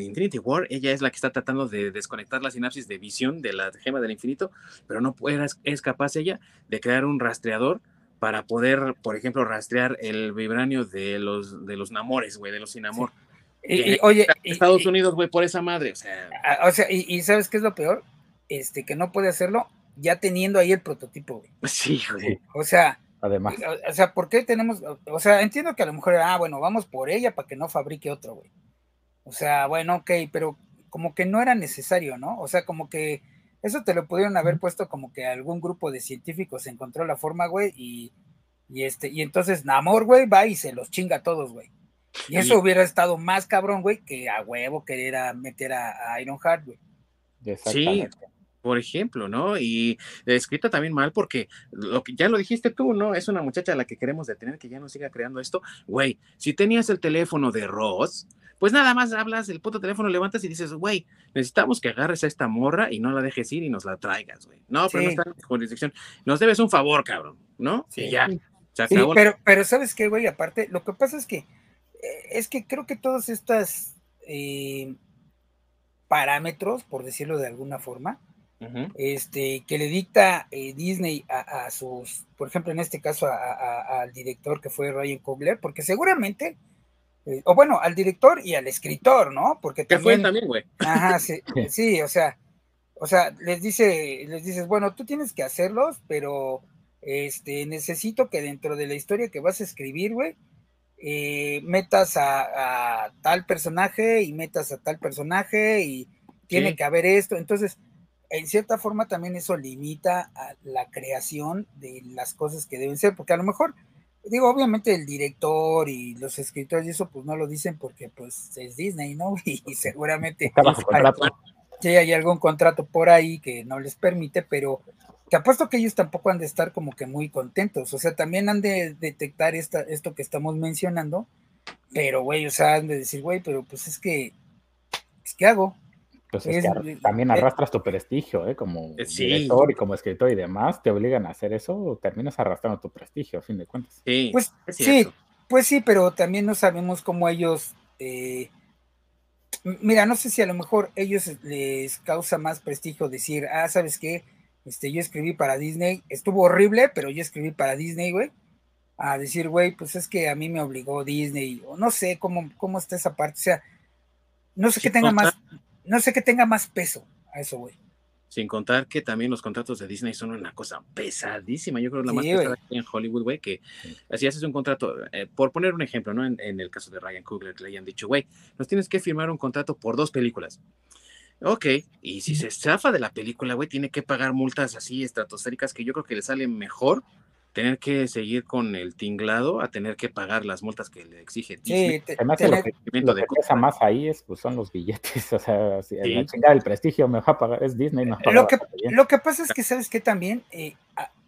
Infinity War, ella es la que está tratando de desconectar la sinapsis de visión de la gema del infinito, pero no puede, es capaz ella de crear un rastreador para poder, por ejemplo, rastrear el vibranio de los, de los namores, güey, de los sin amor. Y, oye, Estados Unidos, güey, por esa madre, o sea. Ah, o sea, y, ¿sabes qué es lo peor? Este, que no puede hacerlo ya teniendo ahí el prototipo, güey. [LAUGHS] Sí, güey. O sea, Además. O, sea, ¿por qué tenemos? O sea, entiendo que a lo mejor, ah, bueno, vamos por ella para que no fabrique otro, güey. O sea, bueno, ok, pero como que no era necesario, ¿no? O sea, como que eso te lo pudieron haber puesto como que algún grupo de científicos encontró la forma, güey, y, y este, y entonces Namor, güey, va y se los chinga a todos, güey. Y eso hubiera estado más cabrón, güey, que a huevo querer meter a, a Ironheart, güey. Sí, por ejemplo, ¿no? Y escrita también mal porque lo que ya lo dijiste tú, ¿no? Es una muchacha a la que queremos detener que ya no siga creando esto. Güey, si tenías el teléfono de Ross, pues nada más hablas el puto teléfono, levantas y dices, güey, necesitamos que agarres a esta morra y no la dejes ir y nos la traigas, güey. No, pero no está en jurisdicción. Nos debes un favor, cabrón, ¿no? Sí, ya. Sí, pero, pero ¿sabes qué, güey? Aparte, lo que pasa es que, eh, es que creo que todas estas eh, parámetros, por decirlo de alguna forma, este, que le dicta eh, Disney a, sus, por ejemplo, en este caso al director que fue Ryan Coogler, porque seguramente, eh, o bueno, al director y al escritor, ¿no? Porque también, fue también, güey. Ajá, [LAUGHS] sí, sí, o sea, o sea, les dice, les dices, bueno, tú tienes que hacerlos, pero este, necesito que dentro de la historia que vas a escribir, güey, eh, metas a, tal personaje y metas a tal personaje y tiene que haber esto. Entonces, en cierta forma también eso limita a la creación de las cosas que deben ser, porque a lo mejor, digo, obviamente el director y los escritores y eso pues no lo dicen porque pues es Disney, ¿no? [LAUGHS] Y, seguramente hay, hay algún contrato por ahí que no les permite, pero te apuesto que ellos tampoco han de estar como que muy contentos, o sea, también han de detectar esta, esto que estamos mencionando, pero güey, o sea, han de decir, güey, pero pues es que, ¿qué hago? Pues también arrastras tu prestigio, ¿eh? Como eh, director y como escritor y demás, te obligan a hacer eso, terminas arrastrando tu prestigio, a fin de cuentas. Sí, pues sí, pues sí, pero también no sabemos cómo ellos, eh, mira, no sé si a lo mejor ellos les causa más prestigio decir, ah, ¿sabes qué? Este, yo escribí para Disney, estuvo horrible, pero yo escribí para Disney, güey. A decir, güey, pues es que a mí me obligó Disney, o no sé cómo, cómo está esa parte, o sea, no sé qué tenga más, no sé que tenga más peso a eso, güey. Sin contar que también los contratos de Disney son una cosa pesadísima. Yo creo que la más pesada en Hollywood, güey, que así haces un contrato, eh, por poner un ejemplo, ¿no? En, el caso de Ryan Coogler, le hayan dicho, güey, nos tienes que firmar un contrato por dos películas. Ok, y si se zafa de la película, güey, tiene que pagar multas así estratosféricas que yo creo que le salen mejor tener que seguir con el tinglado a tener que pagar las multas que le exige Disney. Sí, además lo que, lo que pesa más ahí es, pues, son los billetes, [LAUGHS] o sea, si sí. el prestigio me va a pagar, es Disney. No lo, que, lo que pasa es que, ¿sabes que También, eh,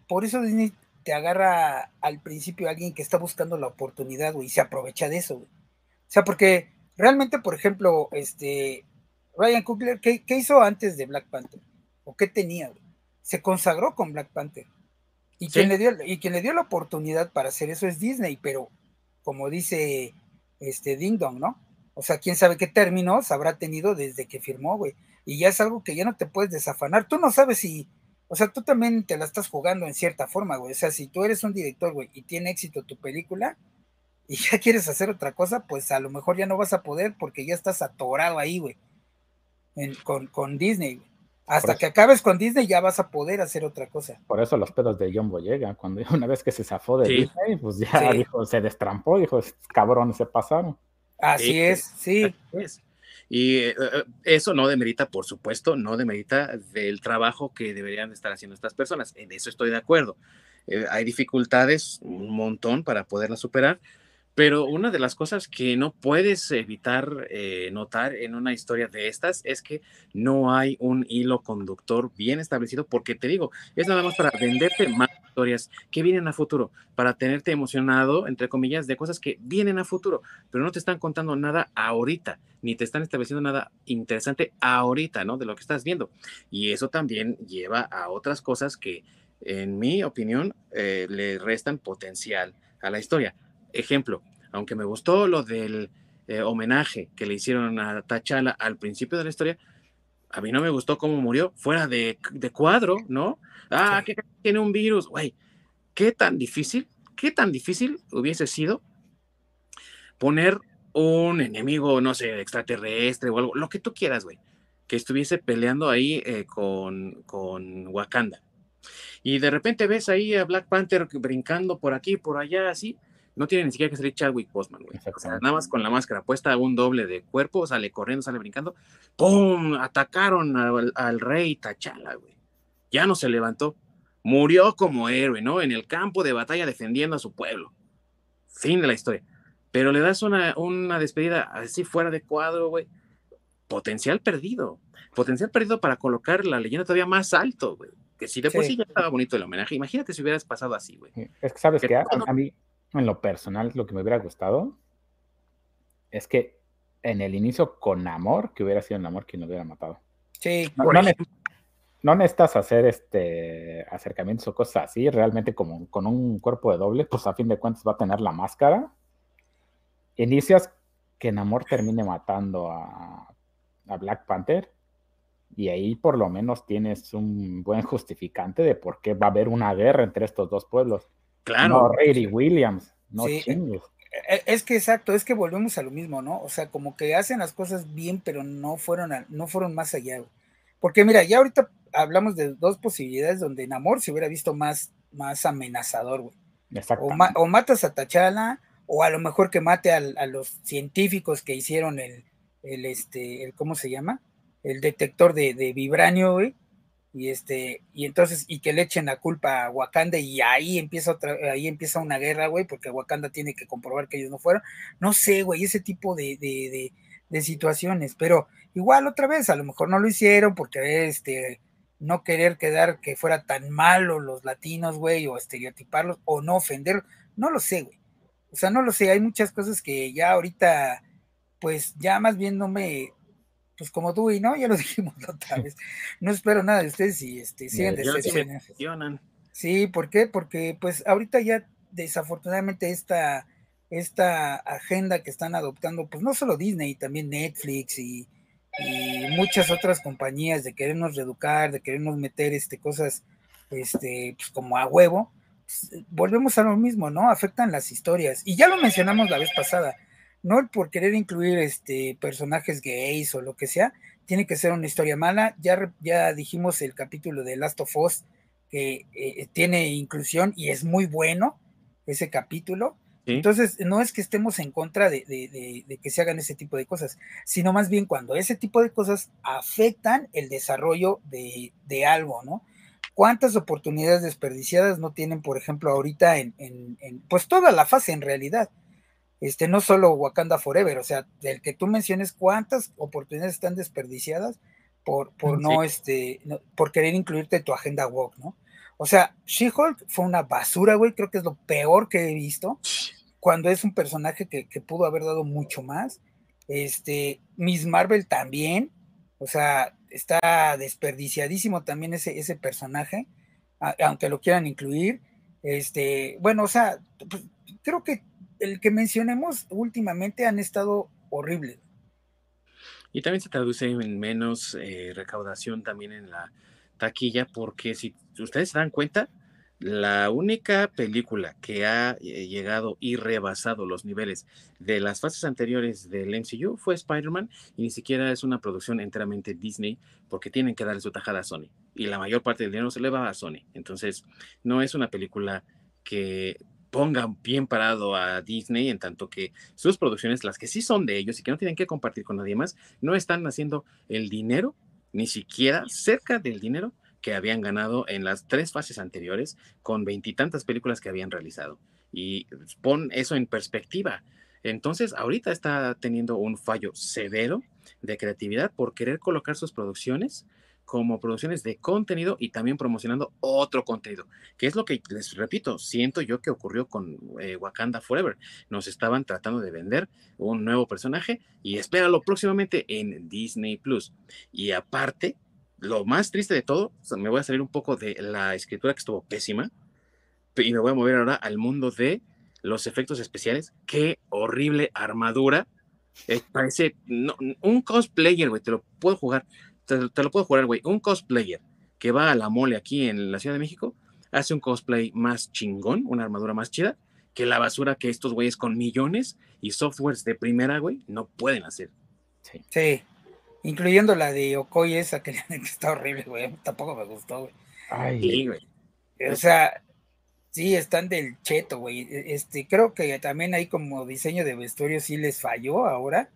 por eso Disney te agarra al principio a alguien que está buscando la oportunidad, güey, y se aprovecha de eso, güey. O sea, porque realmente, por ejemplo, este, Ryan Coogler, ¿qué, hizo antes de Black Panther? ¿O qué tenía? Se consagró con Black Panther. Y, quien le dio, y quien le dio la oportunidad para hacer eso es Disney, pero como dice este Ding Dong, ¿no? O sea, quién sabe qué términos habrá tenido desde que firmó, güey. Y ya es algo que ya no te puedes desafanar. Tú no sabes si, o sea, tú también te la estás jugando en cierta forma, güey. O sea, si tú eres un director, güey, y tiene éxito tu película y [LAUGHS] ya quieres hacer otra cosa, pues a lo mejor ya no vas a poder porque ya estás atorado ahí, güey. con, con Disney, güey. Hasta que acabes con Disney ya vas a poder hacer otra cosa. Por eso los pedos de John Boyega, cuando [LAUGHS] una vez que se zafó de Disney, pues ya dijo, se destrampó, dijo, cabrones se pasaron. Así es, sí. Y eh, eh, eso no demerita, por supuesto, no demerita del trabajo que deberían estar haciendo estas personas. En eso estoy de acuerdo. Eh, hay dificultades, un montón para poderlas superar, pero una de las cosas que no puedes evitar eh, notar en una historia de estas es que no hay un hilo conductor bien establecido, porque te digo, es nada más para venderte más historias que vienen a futuro, para tenerte emocionado, entre comillas, de cosas que vienen a futuro, pero no te están contando nada ahorita, ni te están estableciendo nada interesante ahorita, ¿no? De lo que estás viendo. Y eso también lleva a otras cosas que, en mi opinión, eh, le restan potencial a la historia ejemplo, aunque me gustó lo del eh, homenaje que le hicieron a Tachala al principio de la historia, a mí no me gustó cómo murió, fuera de, cuadro, ¿no? Ah, que tiene un virus, güey. ¿Qué tan difícil, qué tan difícil hubiese sido poner un enemigo, no sé, extraterrestre o algo, lo que tú quieras, güey, que estuviese peleando ahí eh, con, con Wakanda. Y de repente ves ahí a Black Panther brincando por aquí, por allá, así no tiene ni siquiera que salir Chadwick Boseman, güey. nada más con la máscara puesta, un doble de cuerpo, sale corriendo, sale brincando. ¡Pum! Atacaron al, rey Tachala, güey. Ya no se levantó. Murió como héroe, ¿no? En el campo de batalla defendiendo a su pueblo. Fin de la historia. Pero le das una, una despedida así fuera de cuadro, güey. Potencial perdido. Potencial perdido para colocar la leyenda todavía más alto, güey. Que si de por sí ya estaba bonito el homenaje, imagínate si hubieras pasado así, güey. Es que, ¿sabes que a mí, en lo personal, lo que me hubiera gustado es que en el inicio con amor, que hubiera sido el amor quien lo hubiera matado. Sí, no, necesitas hacer este acercamientos o cosas así, realmente como con un cuerpo de doble, pues a fin de cuentas va a tener la máscara. Inicias que en amor termine matando a, a Black Panther y ahí por lo menos tienes un buen justificante de por qué va a haber una guerra entre estos dos pueblos. Claro. No, Rady Williams, no sí. E, e, es que exacto, es que volvemos a lo mismo, ¿no? O sea, como que hacen las cosas bien, pero no fueron, no fueron más allá. Porque mira, ya ahorita hablamos de dos posibilidades donde en amor se hubiera visto más, más amenazador, güey. O, o, matas a Tachala, o a lo mejor que mate a, los científicos que hicieron el, el, este, el, ¿cómo se llama? El detector de, de vibranio, güey y este y entonces y que le echen la culpa a Wakanda y ahí empieza otra ahí empieza una guerra güey porque Wakanda tiene que comprobar que ellos no fueron. No sé güey ese tipo de, de, de, situaciones pero igual otra vez a lo mejor no lo hicieron porque este no querer quedar que fuera tan malo los latinos güey o estereotiparlos o no ofender no lo sé güey. O sea no lo sé hay muchas cosas que ya ahorita pues ya más bien no me pues como tú y no, ya lo [LAUGHS] dijimos otra vez. No espero nada de ustedes y este, siguen decepcionando. Sí, ¿por qué? Porque pues ahorita ya desafortunadamente esta, esta agenda que están adoptando, pues no solo Disney, también Netflix y, muchas otras compañías de querernos reeducar, de querernos meter este, cosas este, pues como a huevo, pues, volvemos a lo mismo, ¿no? Afectan las historias. Y ya lo mencionamos la vez pasada no por querer incluir este, personajes gays o lo que sea, tiene que ser una historia mala. Ya, ya dijimos el capítulo de Last of Us que eh, tiene inclusión y es muy bueno ese capítulo. Entonces, no es que estemos en contra de, que se hagan ese tipo de cosas, sino más bien cuando ese tipo de cosas afectan el desarrollo de, algo, ¿no? ¿Cuántas oportunidades desperdiciadas no tienen, por ejemplo, ahorita en, en, pues toda la fase en realidad? Este, no solo Wakanda Forever, o sea, del que tú menciones cuántas oportunidades están desperdiciadas por, por no, este, por querer incluirte en tu agenda walk, ¿no? O sea, She-Hulk fue una basura, güey, creo que es lo peor que he visto, cuando es un personaje que, pudo haber dado mucho más. Este, Miss Marvel también, o sea, está desperdiciadísimo también ese, ese personaje, aunque lo quieran incluir. Este, bueno, o sea, pues, creo que el que mencionemos últimamente han estado horribles. Y también se traduce en menos eh, recaudación también en la taquilla, porque si ustedes se dan cuenta, la única película que ha eh, llegado y rebasado los niveles de las fases anteriores del MCU fue Spider-Man y ni siquiera es una producción enteramente Disney porque tienen que darle su tajada a Sony y la mayor parte del dinero se le va a Sony. Entonces, no es una película que ponga bien parado a Disney en tanto que sus producciones, las que sí son de ellos y que no tienen que compartir con nadie más, no están haciendo el dinero, ni siquiera cerca del dinero que habían ganado en las tres fases anteriores con veintitantas películas que habían realizado. Y pon eso en perspectiva. Entonces, ahorita está teniendo un fallo severo de creatividad por querer colocar sus producciones como producciones de contenido y también promocionando otro contenido, que es lo que les repito, siento yo que ocurrió con eh, Wakanda Forever. Nos estaban tratando de vender un nuevo personaje y espéralo próximamente en Disney Plus. Y aparte, lo más triste de todo, me voy a salir un poco de la escritura que estuvo pésima y me voy a mover ahora al mundo de los efectos especiales. Qué horrible armadura. Eh, parece un cosplayer, güey, te lo puedo jugar te, lo puedo jugar, güey. Un cosplayer que va a la mole aquí en la Ciudad de México hace un cosplay más chingón, una armadura más chida, que la basura que estos güeyes con millones y softwares de primera, güey, no pueden hacer. Sí. sí. Incluyendo la de Okoye, esa que [LAUGHS] está horrible, güey. Tampoco me gustó, güey. Ay, güey. O sea, sí, están del cheto, güey. E, este, creo que también hay como diseño de vestuario sí les falló ahora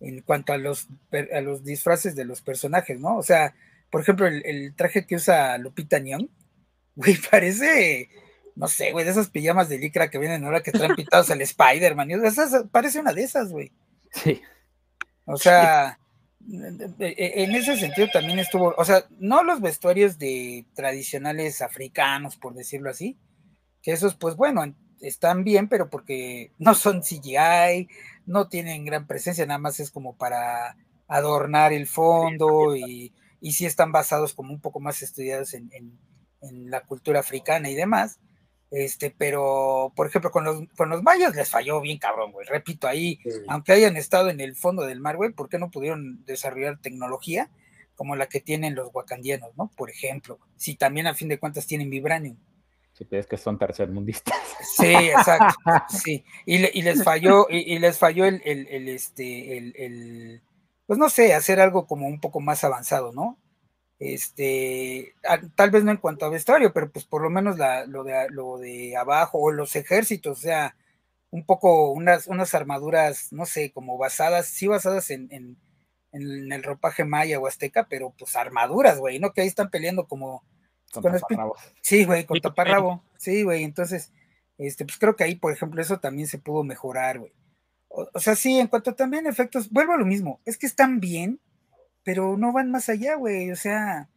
en cuanto a los, a los disfraces de los personajes, ¿no? O sea, por ejemplo, el, traje que usa Lupita Nyong, [LAUGHS] güey, parece, no sé, güey, de esas pijamas de licra que vienen ahora que traen pintados al [LAUGHS] Spider-Man, parece una de esas, güey. Sí. O sea, en ese sentido también estuvo, o sea, no los vestuarios de tradicionales africanos, por decirlo así, que esos, pues bueno, están bien, pero porque no son CGI, no tienen gran presencia, nada más es como para adornar el fondo y, y sí están basados como un poco más estudiados en, la cultura africana y demás. Este, pero, por ejemplo, con los, con los mayas les falló bien cabrón, güey. Repito, ahí, aunque hayan estado en el fondo del mar, güey, ¿por qué no pudieron desarrollar tecnología como la que tienen los wakandianos, ¿no? Por ejemplo, si también a fin de cuentas tienen vibranium. Si piensas que son tercermundistas. [LAUGHS] Sí, exacto. Sí. Y, les falló, y, les falló el, el, este, el, pues no sé, hacer algo como un poco más avanzado, ¿no? Este, tal vez no en cuanto a vestuario, pero pues por lo menos la, lo, de, lo de abajo, o los ejércitos, o sea, un poco unas, unas armaduras, no sé, como basadas, sí basadas en, en el ropaje maya o azteca, pero pues armaduras, güey, ¿no? Que ahí están peleando como Sí, güey, con taparrabo. Sí, güey, entonces, este, pues creo que ahí, por ejemplo, eso también se pudo mejorar, güey. O, sea, sí, en cuanto también efectos, vuelvo a lo mismo, es que están bien, pero no van más allá, güey, o sea,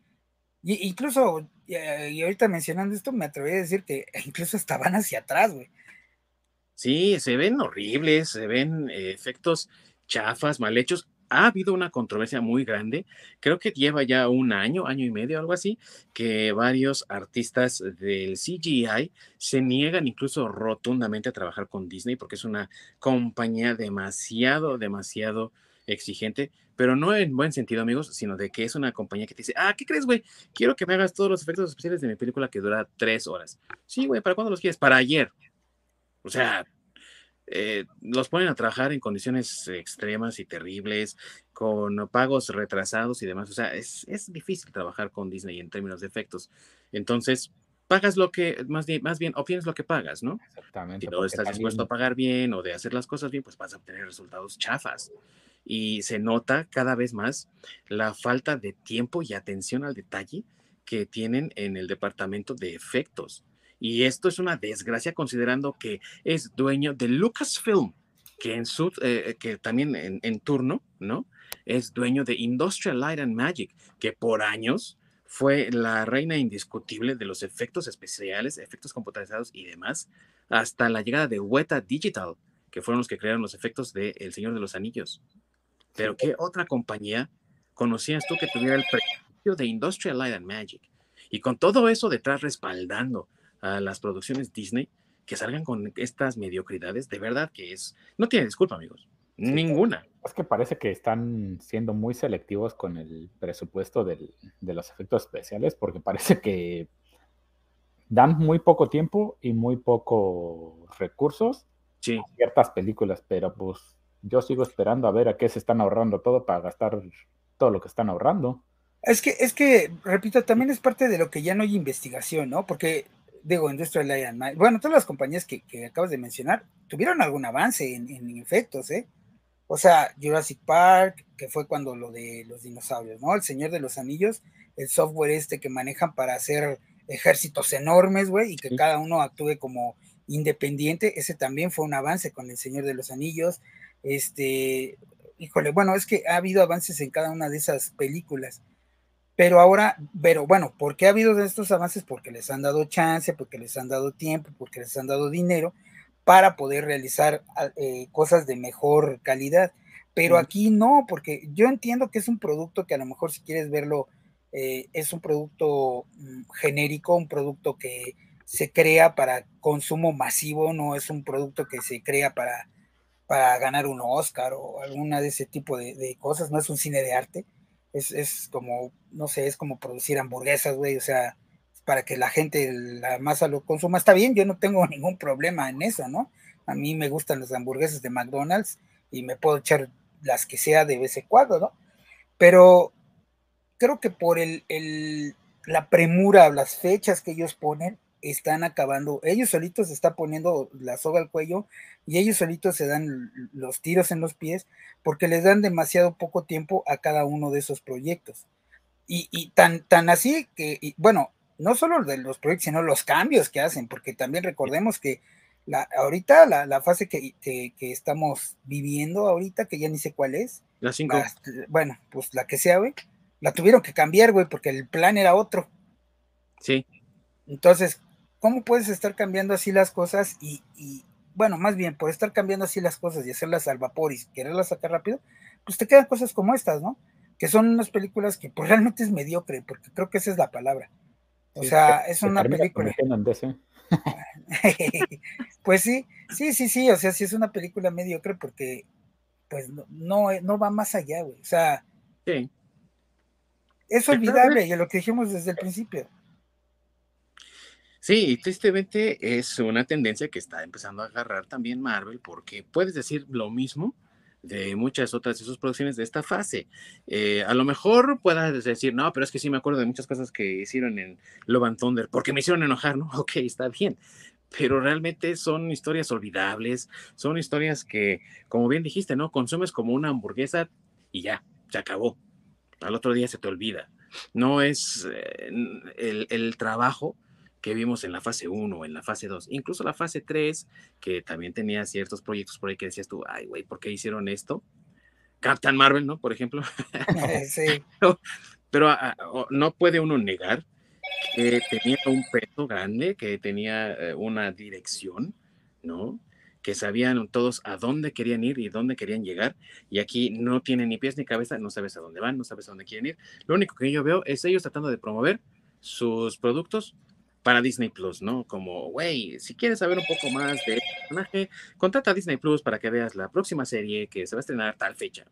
incluso, y, ahorita mencionando esto, me atreví a decir que [LAUGHS] incluso estaban hacia atrás, güey. Sí, se ven horribles, se ven eh, efectos chafas, mal hechos ha habido una controversia muy grande, creo que lleva ya un año, año y medio, algo así, que varios artistas del CGI se niegan incluso rotundamente a trabajar con Disney porque es una compañía demasiado, demasiado exigente, pero no en buen sentido, amigos, sino de que es una compañía que te dice, ah, ¿qué crees, güey? Quiero que me hagas todos los efectos especiales de mi película que dura tres horas. Sí, güey, ¿para cuándo los quieres? Para ayer. O sea, eh, los ponen a trabajar en condiciones extremas y terribles, con pagos retrasados y demás. O sea, es, difícil trabajar con Disney en términos de efectos. Entonces, pagas lo que, más bien, más bien obtienes lo que pagas, ¿no? Exactamente. Si no estás dispuesto a pagar bien o de hacer las cosas bien, pues vas a obtener resultados chafas. Y se nota cada vez más la falta de tiempo y atención al detalle que tienen en el departamento de efectos. Y esto es una desgracia considerando que es dueño de Lucasfilm, que, en su, eh, que también en, turno, ¿no? Es dueño de Industrial Light and Magic, que por años fue la reina indiscutible de los efectos especiales, efectos computarizados y demás, hasta la llegada de Weta Digital, que fueron los que crearon los efectos de El Señor de los Anillos. Pero ¿qué otra compañía conocías tú que tuviera el precio de Industrial Light and Magic? Y con todo eso detrás respaldando a las producciones Disney, que salgan con estas mediocridades, de verdad que es, no tiene disculpa, amigos. Ninguna. Es que parece que están siendo muy selectivos con el presupuesto del, de los efectos especiales, porque [LAUGHS] parece que dan muy poco tiempo y muy pocos recursos sí. a ciertas películas, pero pues yo sigo esperando a ver a qué se están ahorrando todo para gastar todo lo que están ahorrando. Es que, es que, repito, también es parte de lo que ya no hay investigación, ¿no? Porque, digo, Industrial Lion bueno, todas las compañías que, que, acabas de mencionar tuvieron algún avance en, en, efectos, ¿eh? O sea, Jurassic Park, que fue cuando lo de los dinosaurios, ¿no? El Señor de los Anillos, el software este que manejan para hacer ejércitos enormes, güey, y que cada uno actúe como independiente, ese también fue un avance con el Señor de los Anillos. Este, híjole, bueno, es que ha habido avances en cada una de esas películas. Pero ahora, pero bueno, ¿por qué ha habido estos avances? Porque les han dado chance, porque les han dado tiempo, porque les han dado dinero para poder realizar eh, cosas de mejor calidad. Pero aquí no, porque yo entiendo que es un producto que a lo mejor si quieres verlo eh, es un producto mm, genérico, un producto que se crea para consumo masivo, no es un producto que se crea para, para ganar un Oscar o alguna de ese tipo de, cosas, no es un cine de arte, es, es, como, no sé, es como producir hamburguesas, güey, o sea, para que la gente, la masa lo consuma, está bien, yo no tengo [LAUGHS] ningún problema en eso, ¿no? A mí me gustan las hamburguesas de McDonald's y me puedo echar las que sea de vez en cuando, ¿no? Pero creo que por el, el, la premura, las fechas que ellos ponen, están acabando, ellos solitos se están poniendo la soga al cuello y ellos solitos se dan los tiros en los pies porque les dan demasiado poco tiempo a cada uno de esos proyectos. Y, y tan, tan así que, y, bueno, no solo de los proyectos, sino los cambios que hacen, porque también recordemos que la, ahorita la, la fase que, que, que, estamos viviendo ahorita, que ya ni sé cuál es. La 5. Bueno, pues la que sea, güey la tuvieron que cambiar, güey, porque el plan era otro. Sí. Entonces, ¿cómo puedes estar cambiando así las cosas y, y, bueno, más bien, por estar cambiando así las cosas y hacerlas al vapor y quererlas sacar rápido, pues te quedan cosas como estas, ¿no? Que son unas películas que pues realmente es mediocre, porque creo que esa es la palabra. O sea, es una película. [LAUGHS] pues sí, sí, sí, sí, o sea, sí es una película mediocre porque pues no, no, no va más allá, güey. O sea, sí es olvidable, y lo que dijimos desde el principio. Sí, y tristemente es una tendencia que está empezando a agarrar también Marvel, porque puedes decir lo mismo de muchas otras de sus producciones de esta fase. Eh, a lo mejor puedas decir, no, pero es que sí me acuerdo de muchas cosas que hicieron en Love and Thunder, porque me hicieron enojar, ¿no? [LAUGHS] Ok, está bien. Pero realmente son historias olvidables, son historias que, como bien dijiste, ¿no? Consumes como una hamburguesa y ya, se acabó al otro día se te olvida. No es eh, el, el, trabajo que vimos en la fase 1, en la fase 2, incluso la fase 3, que también tenía ciertos proyectos por ahí que decías tú, ay, güey, ¿por qué hicieron esto? Captain Marvel, ¿no? Por ejemplo. [LAUGHS] sí. [LAUGHS] pero, pero a, a, no puede uno negar que tenía un peso grande, que tenía eh, una dirección, ¿no? que sabían todos a dónde querían ir y dónde querían llegar, y aquí no tienen ni pies ni cabeza, no sabes a dónde van, no sabes a dónde quieren ir. Lo único que yo veo es ellos tratando de promover sus productos para Disney Plus, ¿no? Como, güey, si quieres saber un poco más de este personaje, contrata a Disney Plus para que veas la próxima serie que se va a estrenar tal fecha.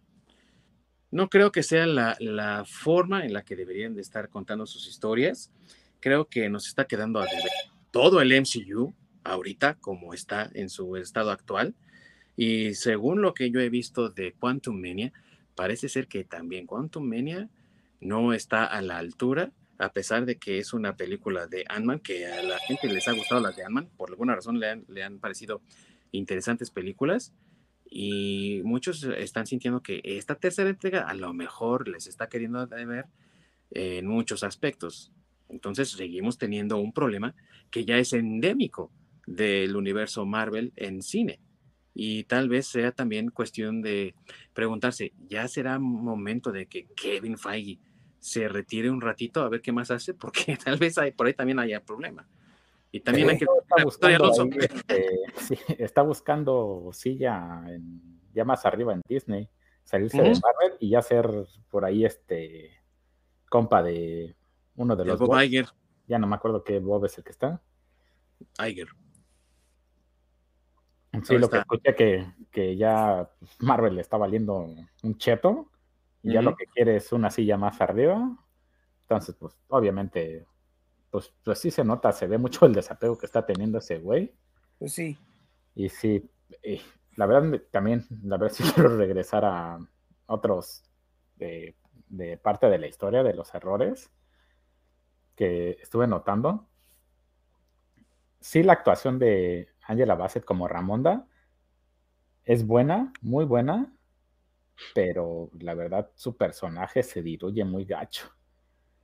No creo que sea la, la forma en la que deberían de estar contando sus historias. Creo que nos está quedando a deber todo el MCU, ahorita como está en su estado actual. Y según lo que yo he visto de Quantum Mania, parece ser que también Quantum Mania no está a la altura, a pesar de que es una película de Ant-Man, que a la gente les ha gustado las de Ant-Man, por alguna razón le han, le han parecido interesantes películas. Y muchos están sintiendo que esta tercera entrega a lo mejor les está queriendo ver en muchos aspectos. Entonces seguimos teniendo un problema que ya es endémico del universo Marvel en cine. Y tal vez sea también cuestión de preguntarse, ¿ya será momento de que Kevin Feige se retire un ratito a ver qué más hace? Porque [LAUGHS] tal vez hay, por ahí también haya problema. Y también hay que... Está buscando, ahí, este, [LAUGHS] sí, está buscando silla en, ya más arriba en Disney. salirse de Marvel y ya ser por ahí este compa de uno de los Bob Iger. Ya no me acuerdo qué Bob es el que está. Iger. Sí, lo que escuché que, que ya Marvel le está valiendo un cheto y ya lo que quiere es una silla más arriba. Entonces, pues obviamente, pues, pues sí se nota, se ve mucho el desapego que está teniendo ese güey. Pues sí. Y sí, la verdad también, la verdad [LAUGHS] sí quiero regresar a otros de, de parte de la historia de los errores que estuve notando. Sí, la actuación de Angela Bassett como Ramonda es buena, muy buena, pero la verdad su personaje se diluye muy gacho.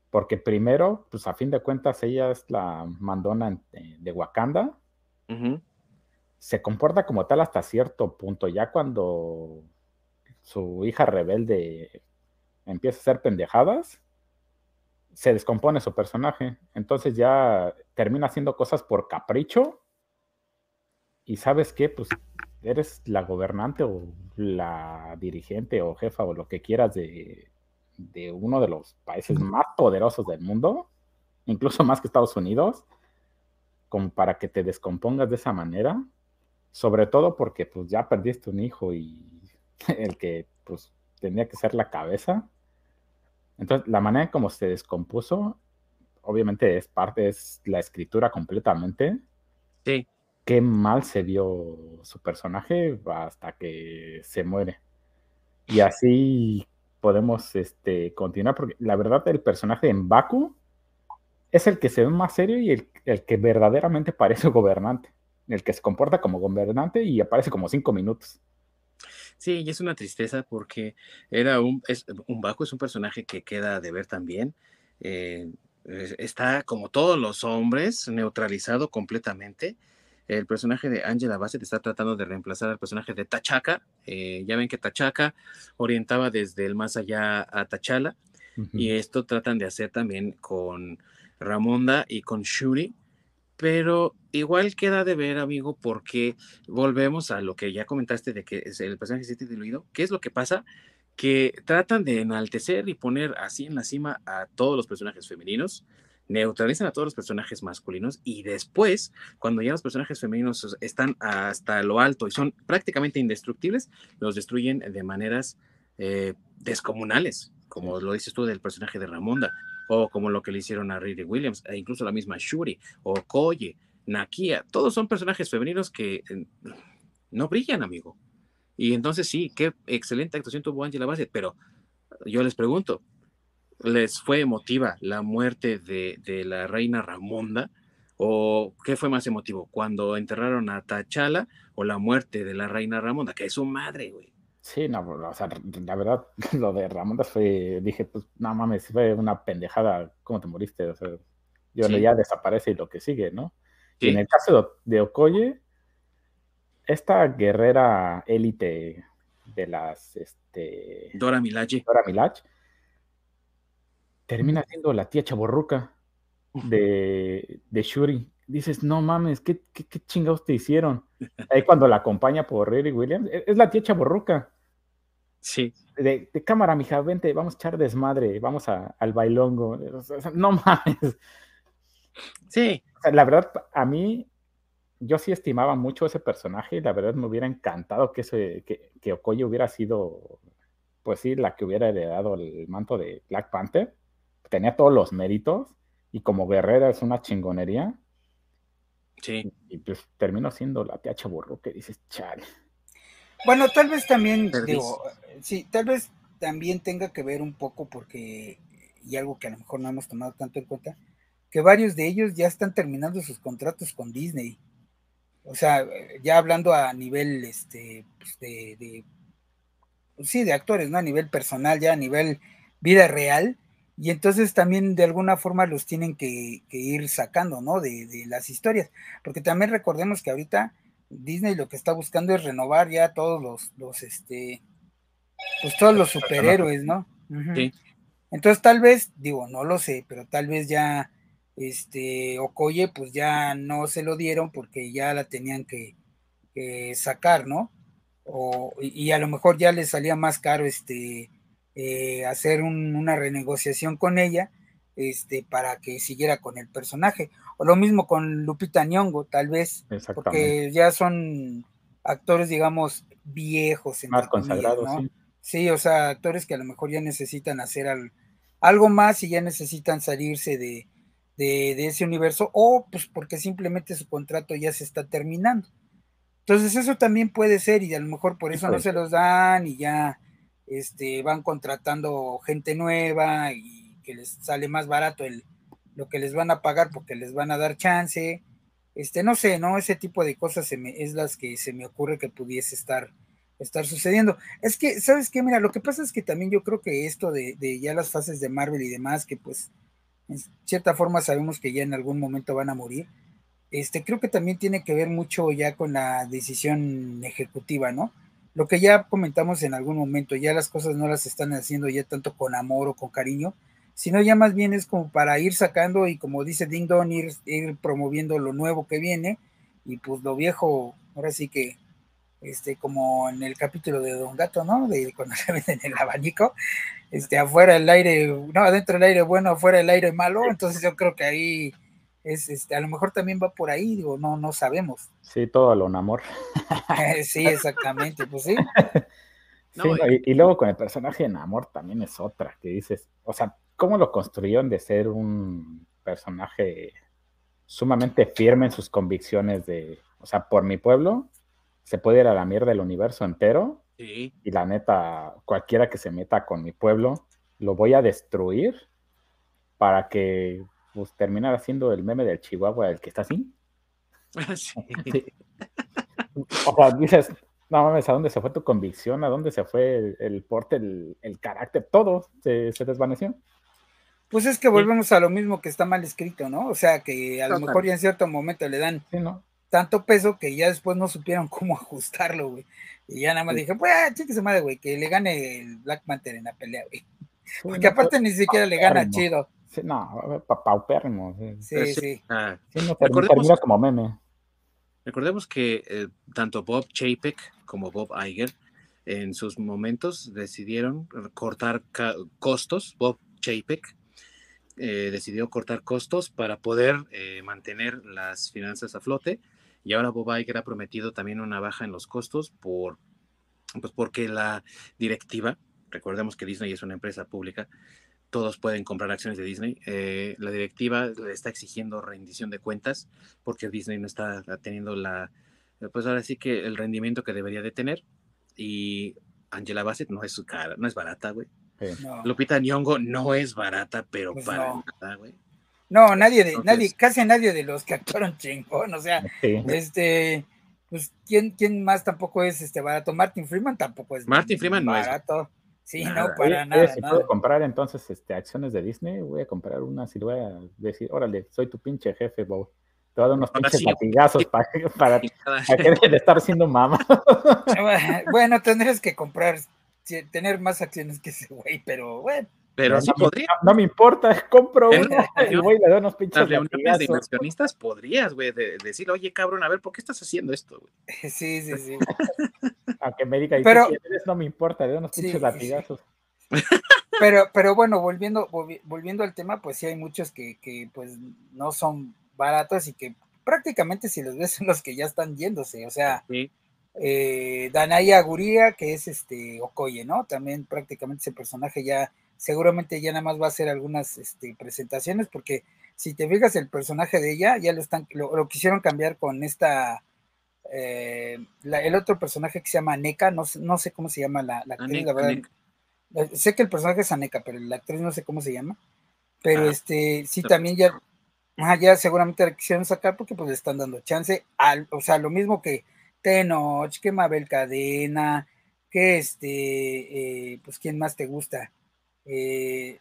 Porque primero, pues a fin de cuentas, ella es la mandona de Wakanda. Se comporta como tal hasta cierto punto. Ya cuando su hija rebelde empieza a hacer pendejadas, se descompone su personaje. Entonces ya termina haciendo cosas por capricho. Y sabes qué, pues eres la gobernante o la dirigente o jefa o lo que quieras de, de uno de los países más poderosos del mundo, incluso más que Estados Unidos, como para que te descompongas de esa manera, sobre todo porque pues ya perdiste un hijo y [LAUGHS] el que pues tenía que ser la cabeza. Entonces, la manera en cómo se descompuso, obviamente es parte, es la escritura completamente. Sí. Qué mal se vio su personaje hasta que se muere. Y así podemos este, continuar, porque la verdad el personaje en Baku es el que se ve más serio y el, el que verdaderamente parece [LAUGHS] gobernante, el que se comporta como gobernante y aparece como cinco minutos. Sí, y es una tristeza porque era un, es, un Baku es un personaje que queda de ver también. Eh, está como todos los hombres, neutralizado completamente. El personaje de Angela Bassett está tratando de reemplazar al personaje de Tachaka. Eh, ya ven que Tachaka orientaba desde el más allá a Tachala. Y esto tratan de hacer también con Ramonda y con Shuri pero igual queda de ver, amigo, porque volvemos a lo que ya comentaste de que el personaje se siente diluido. ¿Qué es lo que pasa? Que tratan de enaltecer y poner así en la cima a todos los personajes femeninos, neutralizan a todos los personajes masculinos y después, cuando ya los personajes femeninos están hasta lo alto y son prácticamente indestructibles, los destruyen de maneras eh, descomunales, como lo dices tú del personaje de Ramonda o como lo que le hicieron a Riri Williams, e incluso la misma Shuri, o Koye, Nakia, todos son personajes femeninos que eh, no brillan, amigo. Y entonces sí, qué excelente actuación tuvo Angela Bassett, pero yo les pregunto, ¿les fue emotiva la muerte de, de la reina Ramonda? ¿O qué fue más emotivo? ¿Cuando enterraron a T'Challa o la muerte de la reina Ramonda? Que es su madre, güey. Sí, no, o sea, la verdad, [LAUGHS] lo de Ramón fue, dije, pues, no mames, fue una pendejada, ¿cómo te moriste? O sea, yo ya desaparece y lo que sigue, ¿no? Y en el caso de Okoye, esta guerrera élite de las, este... Dora Milaje. Dora Milaje, termina siendo la tía chaborruca de, de Shuri. Dices, no mames, ¿qué, qué, qué chingados te hicieron? Ahí cuando la acompaña por Riri Williams, e, es la tía chaborruca. Sí. De, cámara, mija, vente, vamos a echar desmadre, vamos al bailongo. no mames. Sí. la verdad, a mí, yo sí estimaba mucho ese personaje y la verdad me hubiera encantado que, ese, que, que Okoye hubiera sido, pues sí, la que hubiera heredado el manto de Black Panther. Tenía todos los méritos y como guerrera es una chingonería. Sí. Y, pues terminó siendo la tía Chaburro que dices, chale. Bueno, tal vez también, digo, sí, tal vez también tenga que ver un poco porque, y algo que a lo mejor no hemos tomado tanto en cuenta, que varios de ellos ya están terminando sus contratos con Disney. O sea, ya hablando a nivel, este, pues de, de pues sí, de actores, ¿no? A nivel personal, ya a nivel vida real. Y entonces también de alguna forma los tienen que, ir sacando, ¿no? De, de, las historias. Porque también recordemos que ahorita Disney lo que está buscando es renovar ya todos los, los este, pues todos los superhéroes, ¿no? Sí. Entonces tal vez, digo, no lo sé, pero tal vez ya, este, Okoye, pues ya no se lo dieron porque ya la tenían que, sacar, ¿no? o, y a lo mejor ya le salía más caro este, eh, hacer una renegociación con ella este, para que siguiera con el personaje. O lo mismo con Lupita Nyong'o, tal vez, porque ya son actores, digamos, viejos. Más consagrados, sí. Sí, o sea, actores que a lo mejor ya necesitan hacer algo más y ya necesitan salirse de, de, ese universo, o pues porque simplemente su contrato ya se está terminando. Entonces eso también puede ser y a lo mejor por eso no se los dan y ya este, van contratando gente nueva y que les sale más barato el, lo que les van a pagar porque les van a dar chance. Este, no sé, ¿no? Ese tipo de cosas se me, es las que se me ocurre que pudiese estar, estar sucediendo. Es que, ¿sabes qué? Mira, lo que pasa es que también yo creo que esto de, de ya las fases de Marvel y demás, que pues en cierta forma sabemos que ya en algún momento van a morir, este, creo que también tiene que ver mucho ya con la decisión ejecutiva, ¿no? Lo que ya comentamos en algún momento, ya las cosas no las están haciendo ya tanto con amor o con cariño, sino ya más bien es como para ir sacando y como dice Ding Dong, ir, ir promoviendo lo nuevo que viene y pues lo viejo, ahora sí que este, como en el capítulo de Don Gato, ¿no? De cuando [LAUGHS] se en el abanico, este, afuera el aire, no, adentro el aire bueno, afuera el aire malo, entonces yo creo que ahí es, este, a lo mejor también va por ahí, digo, no, no sabemos. Sí, todo lo un amor. [LAUGHS] sí, exactamente, pues sí. y, luego con el personaje en amor también es otra, que dices, o sea, ¿cómo lo construyeron de ser un personaje sumamente firme en sus convicciones de, o sea, por mi pueblo, se puede ir a la mierda del universo entero. Y la neta, cualquiera que se meta con mi pueblo, lo voy a destruir para que pues, terminar haciendo el meme del Chihuahua, el que está así. [LAUGHS] O sea, dices, no mames, ¿a dónde se fue tu convicción? ¿A dónde se fue el, porte, el, carácter? Todo se, desvaneció. Pues es que volvemos a lo mismo que está mal escrito, ¿no? O sea, que a lo mejor ya en cierto momento le dan ¿no? tanto peso que ya después no supieron cómo [LAUGHS] ajustarlo, güey. Y ya nada más dije, pues, ah, se madre, güey, que le gane el Black Panther en la pelea, güey. Porque aparte ni siquiera le gana chido. Sí, no, paupérrimo. Sí, sí. Ah, no, termina como meme. Recordemos que eh, tanto Bob Chapek como Bob Iger en sus momentos decidieron cortar costos. Bob Chapek eh, decidió cortar costos para poder eh, mantener las finanzas a flote y ahora Bob Iger ha prometido también una baja en los costos por, pues porque la directiva, recordemos que Disney es una empresa pública, todos pueden comprar acciones de Disney. Eh, la directiva le está exigiendo rendición de cuentas porque Disney no está teniendo la, pues ahora sí que el rendimiento que debería de tener. Y Angela Bassett no es cara, no es barata, güey. Lupita Nyong'o no es barata, pero pues para nada, güey. No, nadie de, nadie, casi nadie de los que actuaron chingón, o sea, este, pues, ¿quién, ¿quién más tampoco es este barato? Martin Freeman tampoco es Martin Freeman no es Sí, no, para nada. Si puedo comprar entonces este, acciones de Disney, voy a comprar una y voy a decir, órale, soy tu pinche jefe, Bob. Te voy a dar unos pinches latigazos [LAUGHS] para, para, que de estar siendo mamá. bueno, tendrías que comprar, tener más acciones que ese güey, pero bueno. Pero sí podría. No, me importa, [LAUGHS] compro una [LAUGHS] y voy le doy unos pinches reuniones de inversionistas podrías, güey, de, decir, oye, cabrón, a ver, ¿por qué estás haciendo esto, güey? [LAUGHS] Sí, sí, sí. Aunque me diga, pero, no me importa, le doy unos pinches latigazos. Pero, pero bueno, volviendo, volviendo al tema, pues sí hay muchos que, que pues no son baratos y que prácticamente si los ves son los que ya están yéndose, o sea, eh, Danaya Guría, que es este Okoye, ¿no? También prácticamente ese personaje ya seguramente ya nada más va a hacer algunas este, presentaciones, porque si te fijas el personaje de ella, ya lo están, lo, quisieron cambiar con esta, eh, el otro personaje que se llama Aneka, no, no sé cómo se llama la, actriz, la verdad. Eh, sé que el personaje es Aneka, pero la actriz no sé cómo se llama. Pero ah, este, sí, también ya, ya seguramente la quisieron sacar porque pues le están dando chance, al, o sea, lo mismo que Tenoch, que Mabel Cadena, que este, eh, pues quién más te gusta, eh,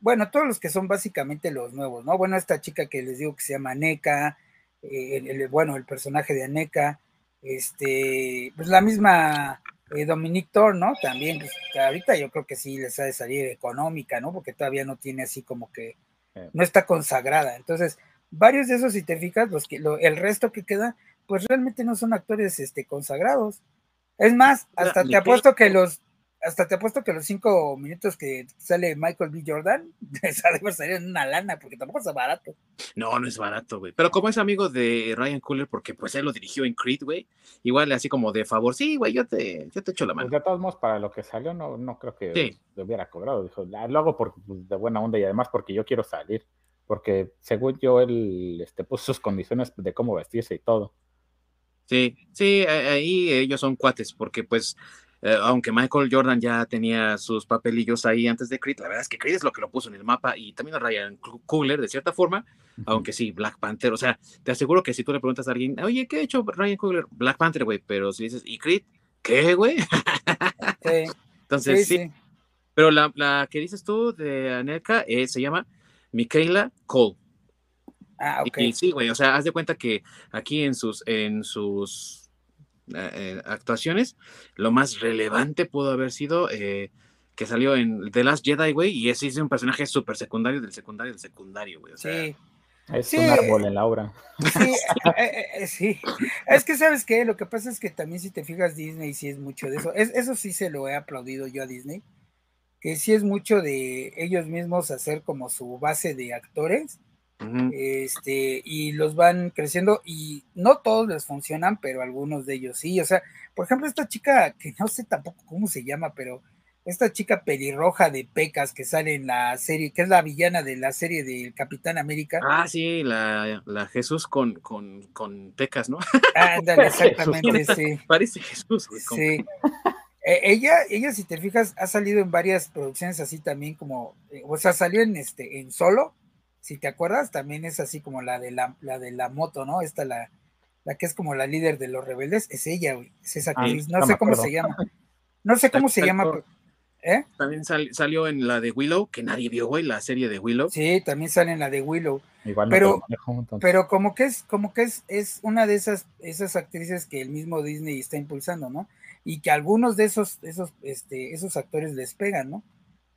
bueno, todos los que son básicamente los nuevos, ¿no? Bueno, esta chica que les digo que se llama Aneka, eh, el, bueno, el personaje de Aneka, este, pues la misma eh, Dominique Thor, ¿no? También, pues, ahorita yo creo que sí les ha de salir económica, ¿no? Porque todavía no tiene así como que, no está consagrada. Entonces, varios de esos, si te fijas, los que, el resto que queda, pues realmente no son actores este, consagrados. Es más, hasta te apuesto que los hasta te apuesto que los cinco minutos que sale Michael B. Jordan, [LAUGHS] esa debe salir en una lana, porque tampoco es barato. No, no es barato, güey. Pero como es amigo de Ryan Cooler, porque pues él lo dirigió en Creed, güey, igual así como de favor, sí, güey, yo te, yo te echo la mano. Pues de todos modos, para lo que salió, no, no creo que le hubiera cobrado. Dijo, lo hago por, pues, de buena onda y además porque yo quiero salir. Porque según yo, él este, puso sus condiciones de cómo vestirse y todo. Sí, sí, ahí ellos son cuates, porque pues eh, aunque Michael Jordan ya tenía sus papelillos ahí antes de Creed, la verdad es que Creed es lo que lo puso en el mapa y también a Ryan Coogler de cierta forma, aunque sí, Black Panther, o sea, te aseguro que si tú le preguntas a alguien, oye, ¿qué ha hecho Ryan Coogler? Black Panther, güey, pero si dices, ¿y Creed? ¿Qué, güey? Sí. [LAUGHS] Entonces, sí, Pero la, la, que dices tú de Anelka eh, se llama Michaela Cole. Ah, ok. Y, sí, güey, o sea, haz de cuenta que aquí en sus, en sus eh, eh, actuaciones, lo más relevante pudo haber sido eh, que salió en The Last Jedi, güey, y ese es un personaje súper secundario del secundario del secundario, güey. sí. Es un árbol en la obra. Sí, sí. Es que, ¿sabes qué? Lo que pasa es que también si te fijas, Disney sí es mucho de eso. Es, eso sí se lo he aplaudido yo a Disney. Que sí es mucho de ellos mismos hacer como su base de actores este, y los van creciendo y no todos les funcionan, pero algunos de ellos sí. O sea, por ejemplo, esta chica, que no sé tampoco cómo se llama, pero esta chica pelirroja de pecas que sale en la serie, que es la villana de la serie del Capitán América. Ah, sí, la, Jesús con, con, con pecas, ¿no? Ándale, [LAUGHS] [LAUGHS] exactamente, sí. Parece Jesús, Sí. E, ella, ella, si te fijas, ha salido en varias producciones así también como, eh, o sea, salió en este, en solo, si te acuerdas, también es así como la de la, la de la moto, ¿no? Esta la, la que es como la líder de los rebeldes, es ella, güey, es esa ah, actriz, no, sé cómo se llama. No sé cómo se llama. ¿Eh? También salió en la de Willow, que nadie vio, güey, la serie de Willow. Sí, también sale en la de Willow. Igual pero, pero como que es, como que es, es una de esas, esas actrices que el mismo Disney está impulsando, ¿no? Y que algunos de esos, esos, este, esos actores les pegan, ¿no?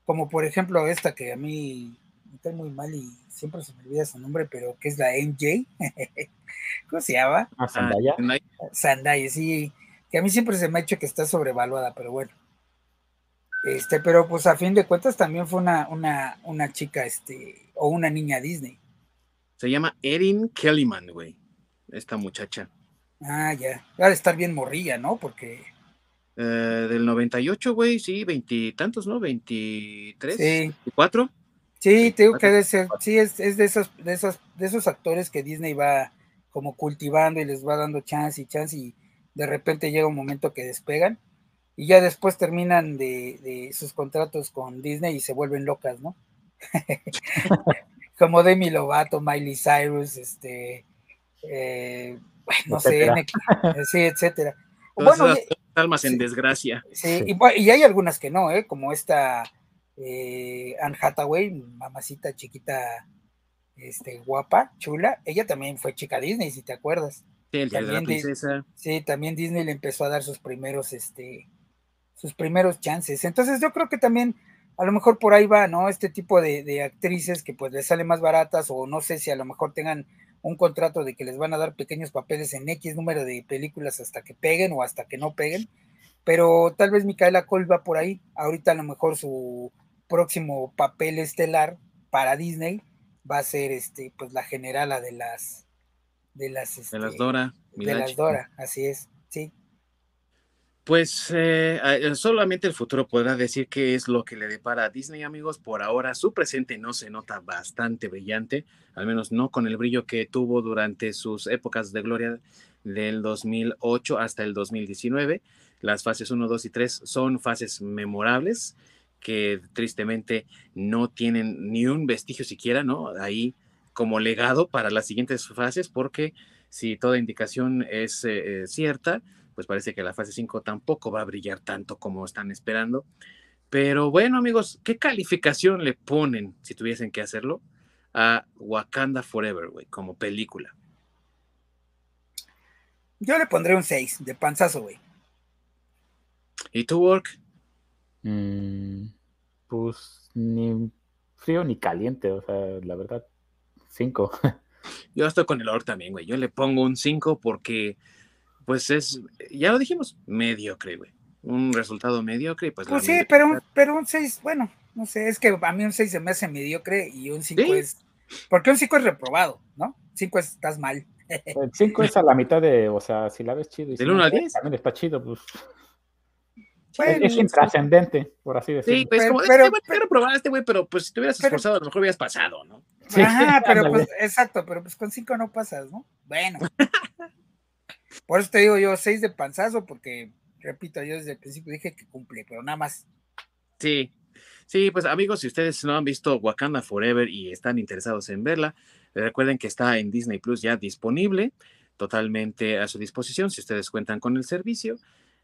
Como por ejemplo esta que a mí está muy mal y siempre se me olvida su nombre, pero que es la MJ. [LAUGHS] ¿Cómo se llama? Ah, Zendaya. Zendaya, sí. Que a mí siempre se me ha hecho que está sobrevaluada, pero bueno. Este, pero pues a fin de cuentas también fue una, una, una chica, este, o una niña Disney. Se llama Erin Kellyman, güey. Esta muchacha. Ah, ya. Va a estar bien morrilla, ¿no? Porque. Eh, del 98, güey, sí, veintitantos, ¿no? Veintitrés, sí. ¿24? Sí, tengo que decir, sí, es, es, de esos, de esos, de esos actores que Disney va como cultivando y les va dando chance y chance y de repente llega un momento que despegan y ya después terminan de, sus contratos con Disney y se vuelven locas, ¿no? [LAUGHS] como Demi Lovato, Miley Cyrus, este, eh, no sé, sí, etcétera. bueno, almas en desgracia. Sí, y, y, hay algunas que no, ¿eh? como esta eh, Anne Hathaway, mamacita chiquita, este, guapa, chula, ella también fue chica Disney, si te acuerdas. Sí, también, sí, también Disney le empezó a dar sus primeros, este, sus primeros chances. Entonces yo creo que también a lo mejor por ahí va, ¿no? Este tipo de, actrices que pues les salen más baratas o no sé si a lo mejor tengan un contrato de que les van a dar pequeños papeles en X número de películas hasta que peguen o hasta que no peguen, pero tal vez Micaela Cole va por ahí, ahorita a lo mejor su próximo papel estelar para Disney va a ser este pues la generala de las de las de las este, Dora de las Dora así es sí pues eh, solamente el futuro podrá decir qué es lo que le depara a Disney, amigos. Por ahora su presente no se nota bastante brillante, al menos no con el brillo que tuvo durante sus épocas de gloria del 2008 hasta el 2019. Las fases 1, 2 y 3 son fases memorables que tristemente no tienen ni un vestigio siquiera, ¿no? Ahí como legado para las siguientes fases, porque si toda indicación es eh, eh, cierta, pues parece que la fase 5 tampoco va a brillar tanto como están esperando. Pero bueno, amigos, ¿qué calificación le ponen, si tuviesen que hacerlo, a Wakanda Forever, güey, como película? Yo le pondré un 6 de panzazo, güey. ¿Y tu work? Mm, pues ni frío ni caliente, o sea, la verdad, cinco. Yo estoy con el Orc también, güey. Yo le pongo un 5 porque pues es, ya lo dijimos, mediocre, güey. Un resultado mediocre, pues. Pues sí, pero un, pero un 6, bueno, no sé, es que a mí un 6 se me hace mediocre y un 5 es. Porque un 5 es reprobado, ¿no? 5 estás mal. El 5 es a la mitad de, o sea, si la ves chido. Y Del 1 al 10. También está chido, pues. Bueno, es intrascendente, por así decirlo. Sí, pues pero, como, pero, este güey, quiero probar a este güey, pero pues si te hubieras esforzado, a lo mejor hubieras pasado, ¿no? Sí, Ajá, [LAUGHS] pero pues, exacto, pero pues con 5 no pasas, ¿no? Bueno. [LAUGHS] por eso te digo yo 6 de panzazo, porque, repito, yo desde el principio dije que cumple, pero nada más. Sí, sí, pues amigos, si ustedes no han visto Wakanda Forever y están interesados en verla, recuerden que está en Disney Plus ya disponible, totalmente a su disposición, si ustedes cuentan con el servicio.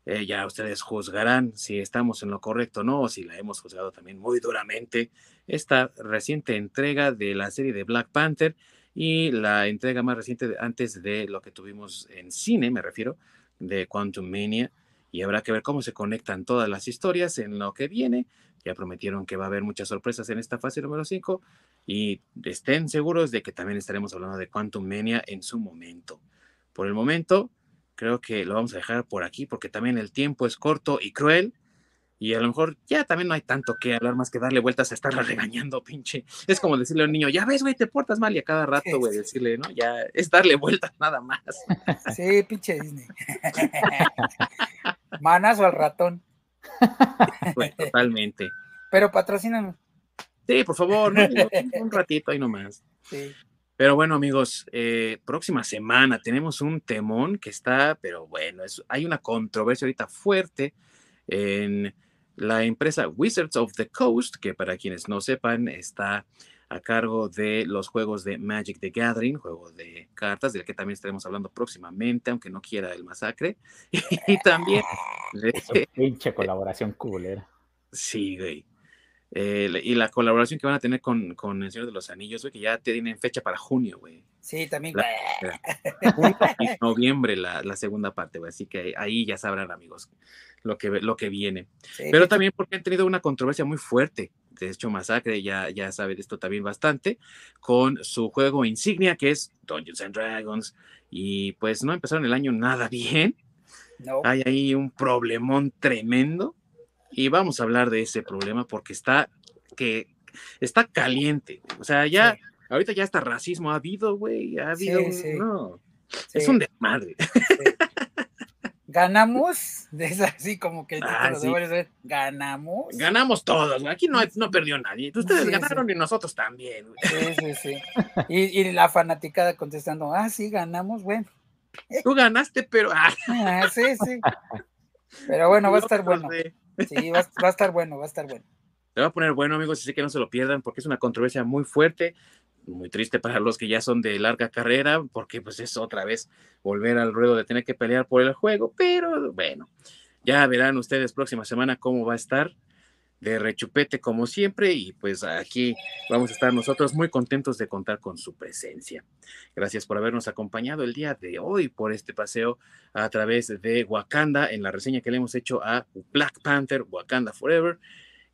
Eh, ya ustedes juzgarán si estamos en lo correcto o no, o si la hemos juzgado también muy duramente. Esta reciente entrega de la serie de Black Panther y la entrega más reciente antes de lo que tuvimos en cine, me refiero, de Quantum Mania. Y habrá que ver cómo se conectan todas las historias en lo que viene. Ya prometieron que va a haber muchas sorpresas en esta fase número 5 y estén seguros de que también estaremos hablando de Quantum Mania en su momento. Por el momento, creo que lo vamos a dejar por aquí porque también el tiempo es corto y cruel. Y a lo mejor ya también no hay tanto que hablar más que darle vueltas a estarla [LAUGHS] regañando, pinche. Es como decirle a un niño, ya ves, güey, te portas mal y a cada rato, güey, decirle, ¿no? Ya es darle vueltas [LAUGHS] nada más. Sí, pinche Disney. [LAUGHS] Manazo al ratón. Bueno, totalmente. Pero patrocínanos. Sí, por favor, ¿no? un ratito ahí nomás. Sí. Pero bueno, amigos, eh, próxima semana tenemos un temón que está, pero bueno, es, hay una controversia ahorita fuerte en la empresa Wizards of the Coast, que para quienes no sepan, está a cargo de los juegos de Magic the Gathering, juego de cartas, del que también estaremos hablando próximamente, aunque no quiera el masacre. [LAUGHS] y también [LAUGHS] pinche colaboración culera. Sí, güey. Eh, y la colaboración que van a tener con, con El Señor de los Anillos, güey, que ya tienen fecha para junio, güey. Sí, también. La, [LAUGHS] junio y noviembre la, la segunda parte, güey. Así que ahí ya sabrán, amigos, lo que, lo que viene. Sí, Pero también porque han tenido una controversia muy fuerte. De hecho, Masacre ya, ya sabe de esto también bastante, con su juego insignia, que es Dungeons and Dragons. Y pues no empezaron el año nada bien. No. Hay ahí un problemón tremendo y vamos a hablar de ese problema porque está que está caliente. O sea, ya sí. ahorita ya hasta racismo ha habido, güey, ha habido, Sí, sí. no. Es un desmadre. Ganamos, es así como que el Ah, título debería ser, ganamos. Ganamos todos, güey. Aquí no, no perdió nadie. Ustedes ganaron y nosotros también, güey. Sí, sí, sí. Y, y la fanaticada contestando, ah, sí, ganamos, bueno. Tú ganaste, pero ah, Ah, sí, sí. Pero bueno, va a estar no bueno. Sí, va, a estar bueno, va a estar bueno. Se va a poner bueno, amigos, así que no se lo pierdan porque es una controversia muy fuerte, muy triste para los que ya son de larga carrera, porque pues es otra vez volver al ruedo de tener que pelear por el juego, pero bueno, ya verán ustedes próxima semana cómo va a estar de rechupete como siempre y pues aquí vamos a estar nosotros muy contentos de contar con su presencia. Gracias por habernos acompañado el día de hoy por este paseo a través de Wakanda en la reseña que le hemos hecho a Black Panther, Wakanda Forever.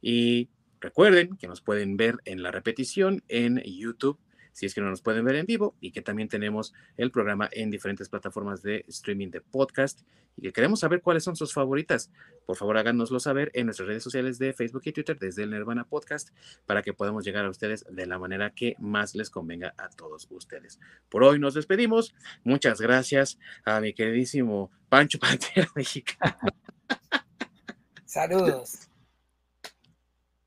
Y recuerden que nos pueden ver en la repetición en YouTube, si es que no nos pueden ver en vivo, y que también tenemos el programa en diferentes plataformas de streaming de podcast. Y que queremos saber cuáles son sus favoritas. Por favor, háganoslo saber en nuestras redes sociales de Facebook y Twitter desde el Nirvana Podcast para que podamos llegar a ustedes de la manera que más les convenga a todos ustedes. Por hoy nos despedimos. Muchas gracias a mi queridísimo Pancho [LAUGHS] Pantera Mexicano. Saludos.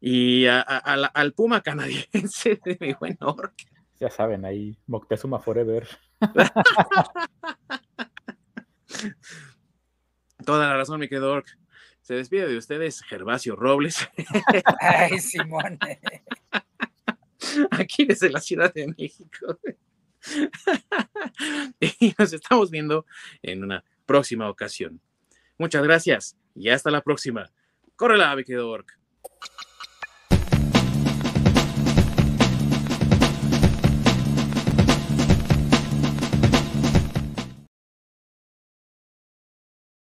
y a, a, a la, al Puma canadiense de mi buen orc. Ya saben, ahí Moctezuma Forever. [LAUGHS] Toda la razón, mi querido orc. Se despide de ustedes Gervasio Robles, [LAUGHS] Ay, [LAUGHS] Simón. aquí desde la Ciudad de México. y nos estamos viendo en una próxima ocasión. Muchas gracias y hasta la próxima. Córrela, mi querido orc.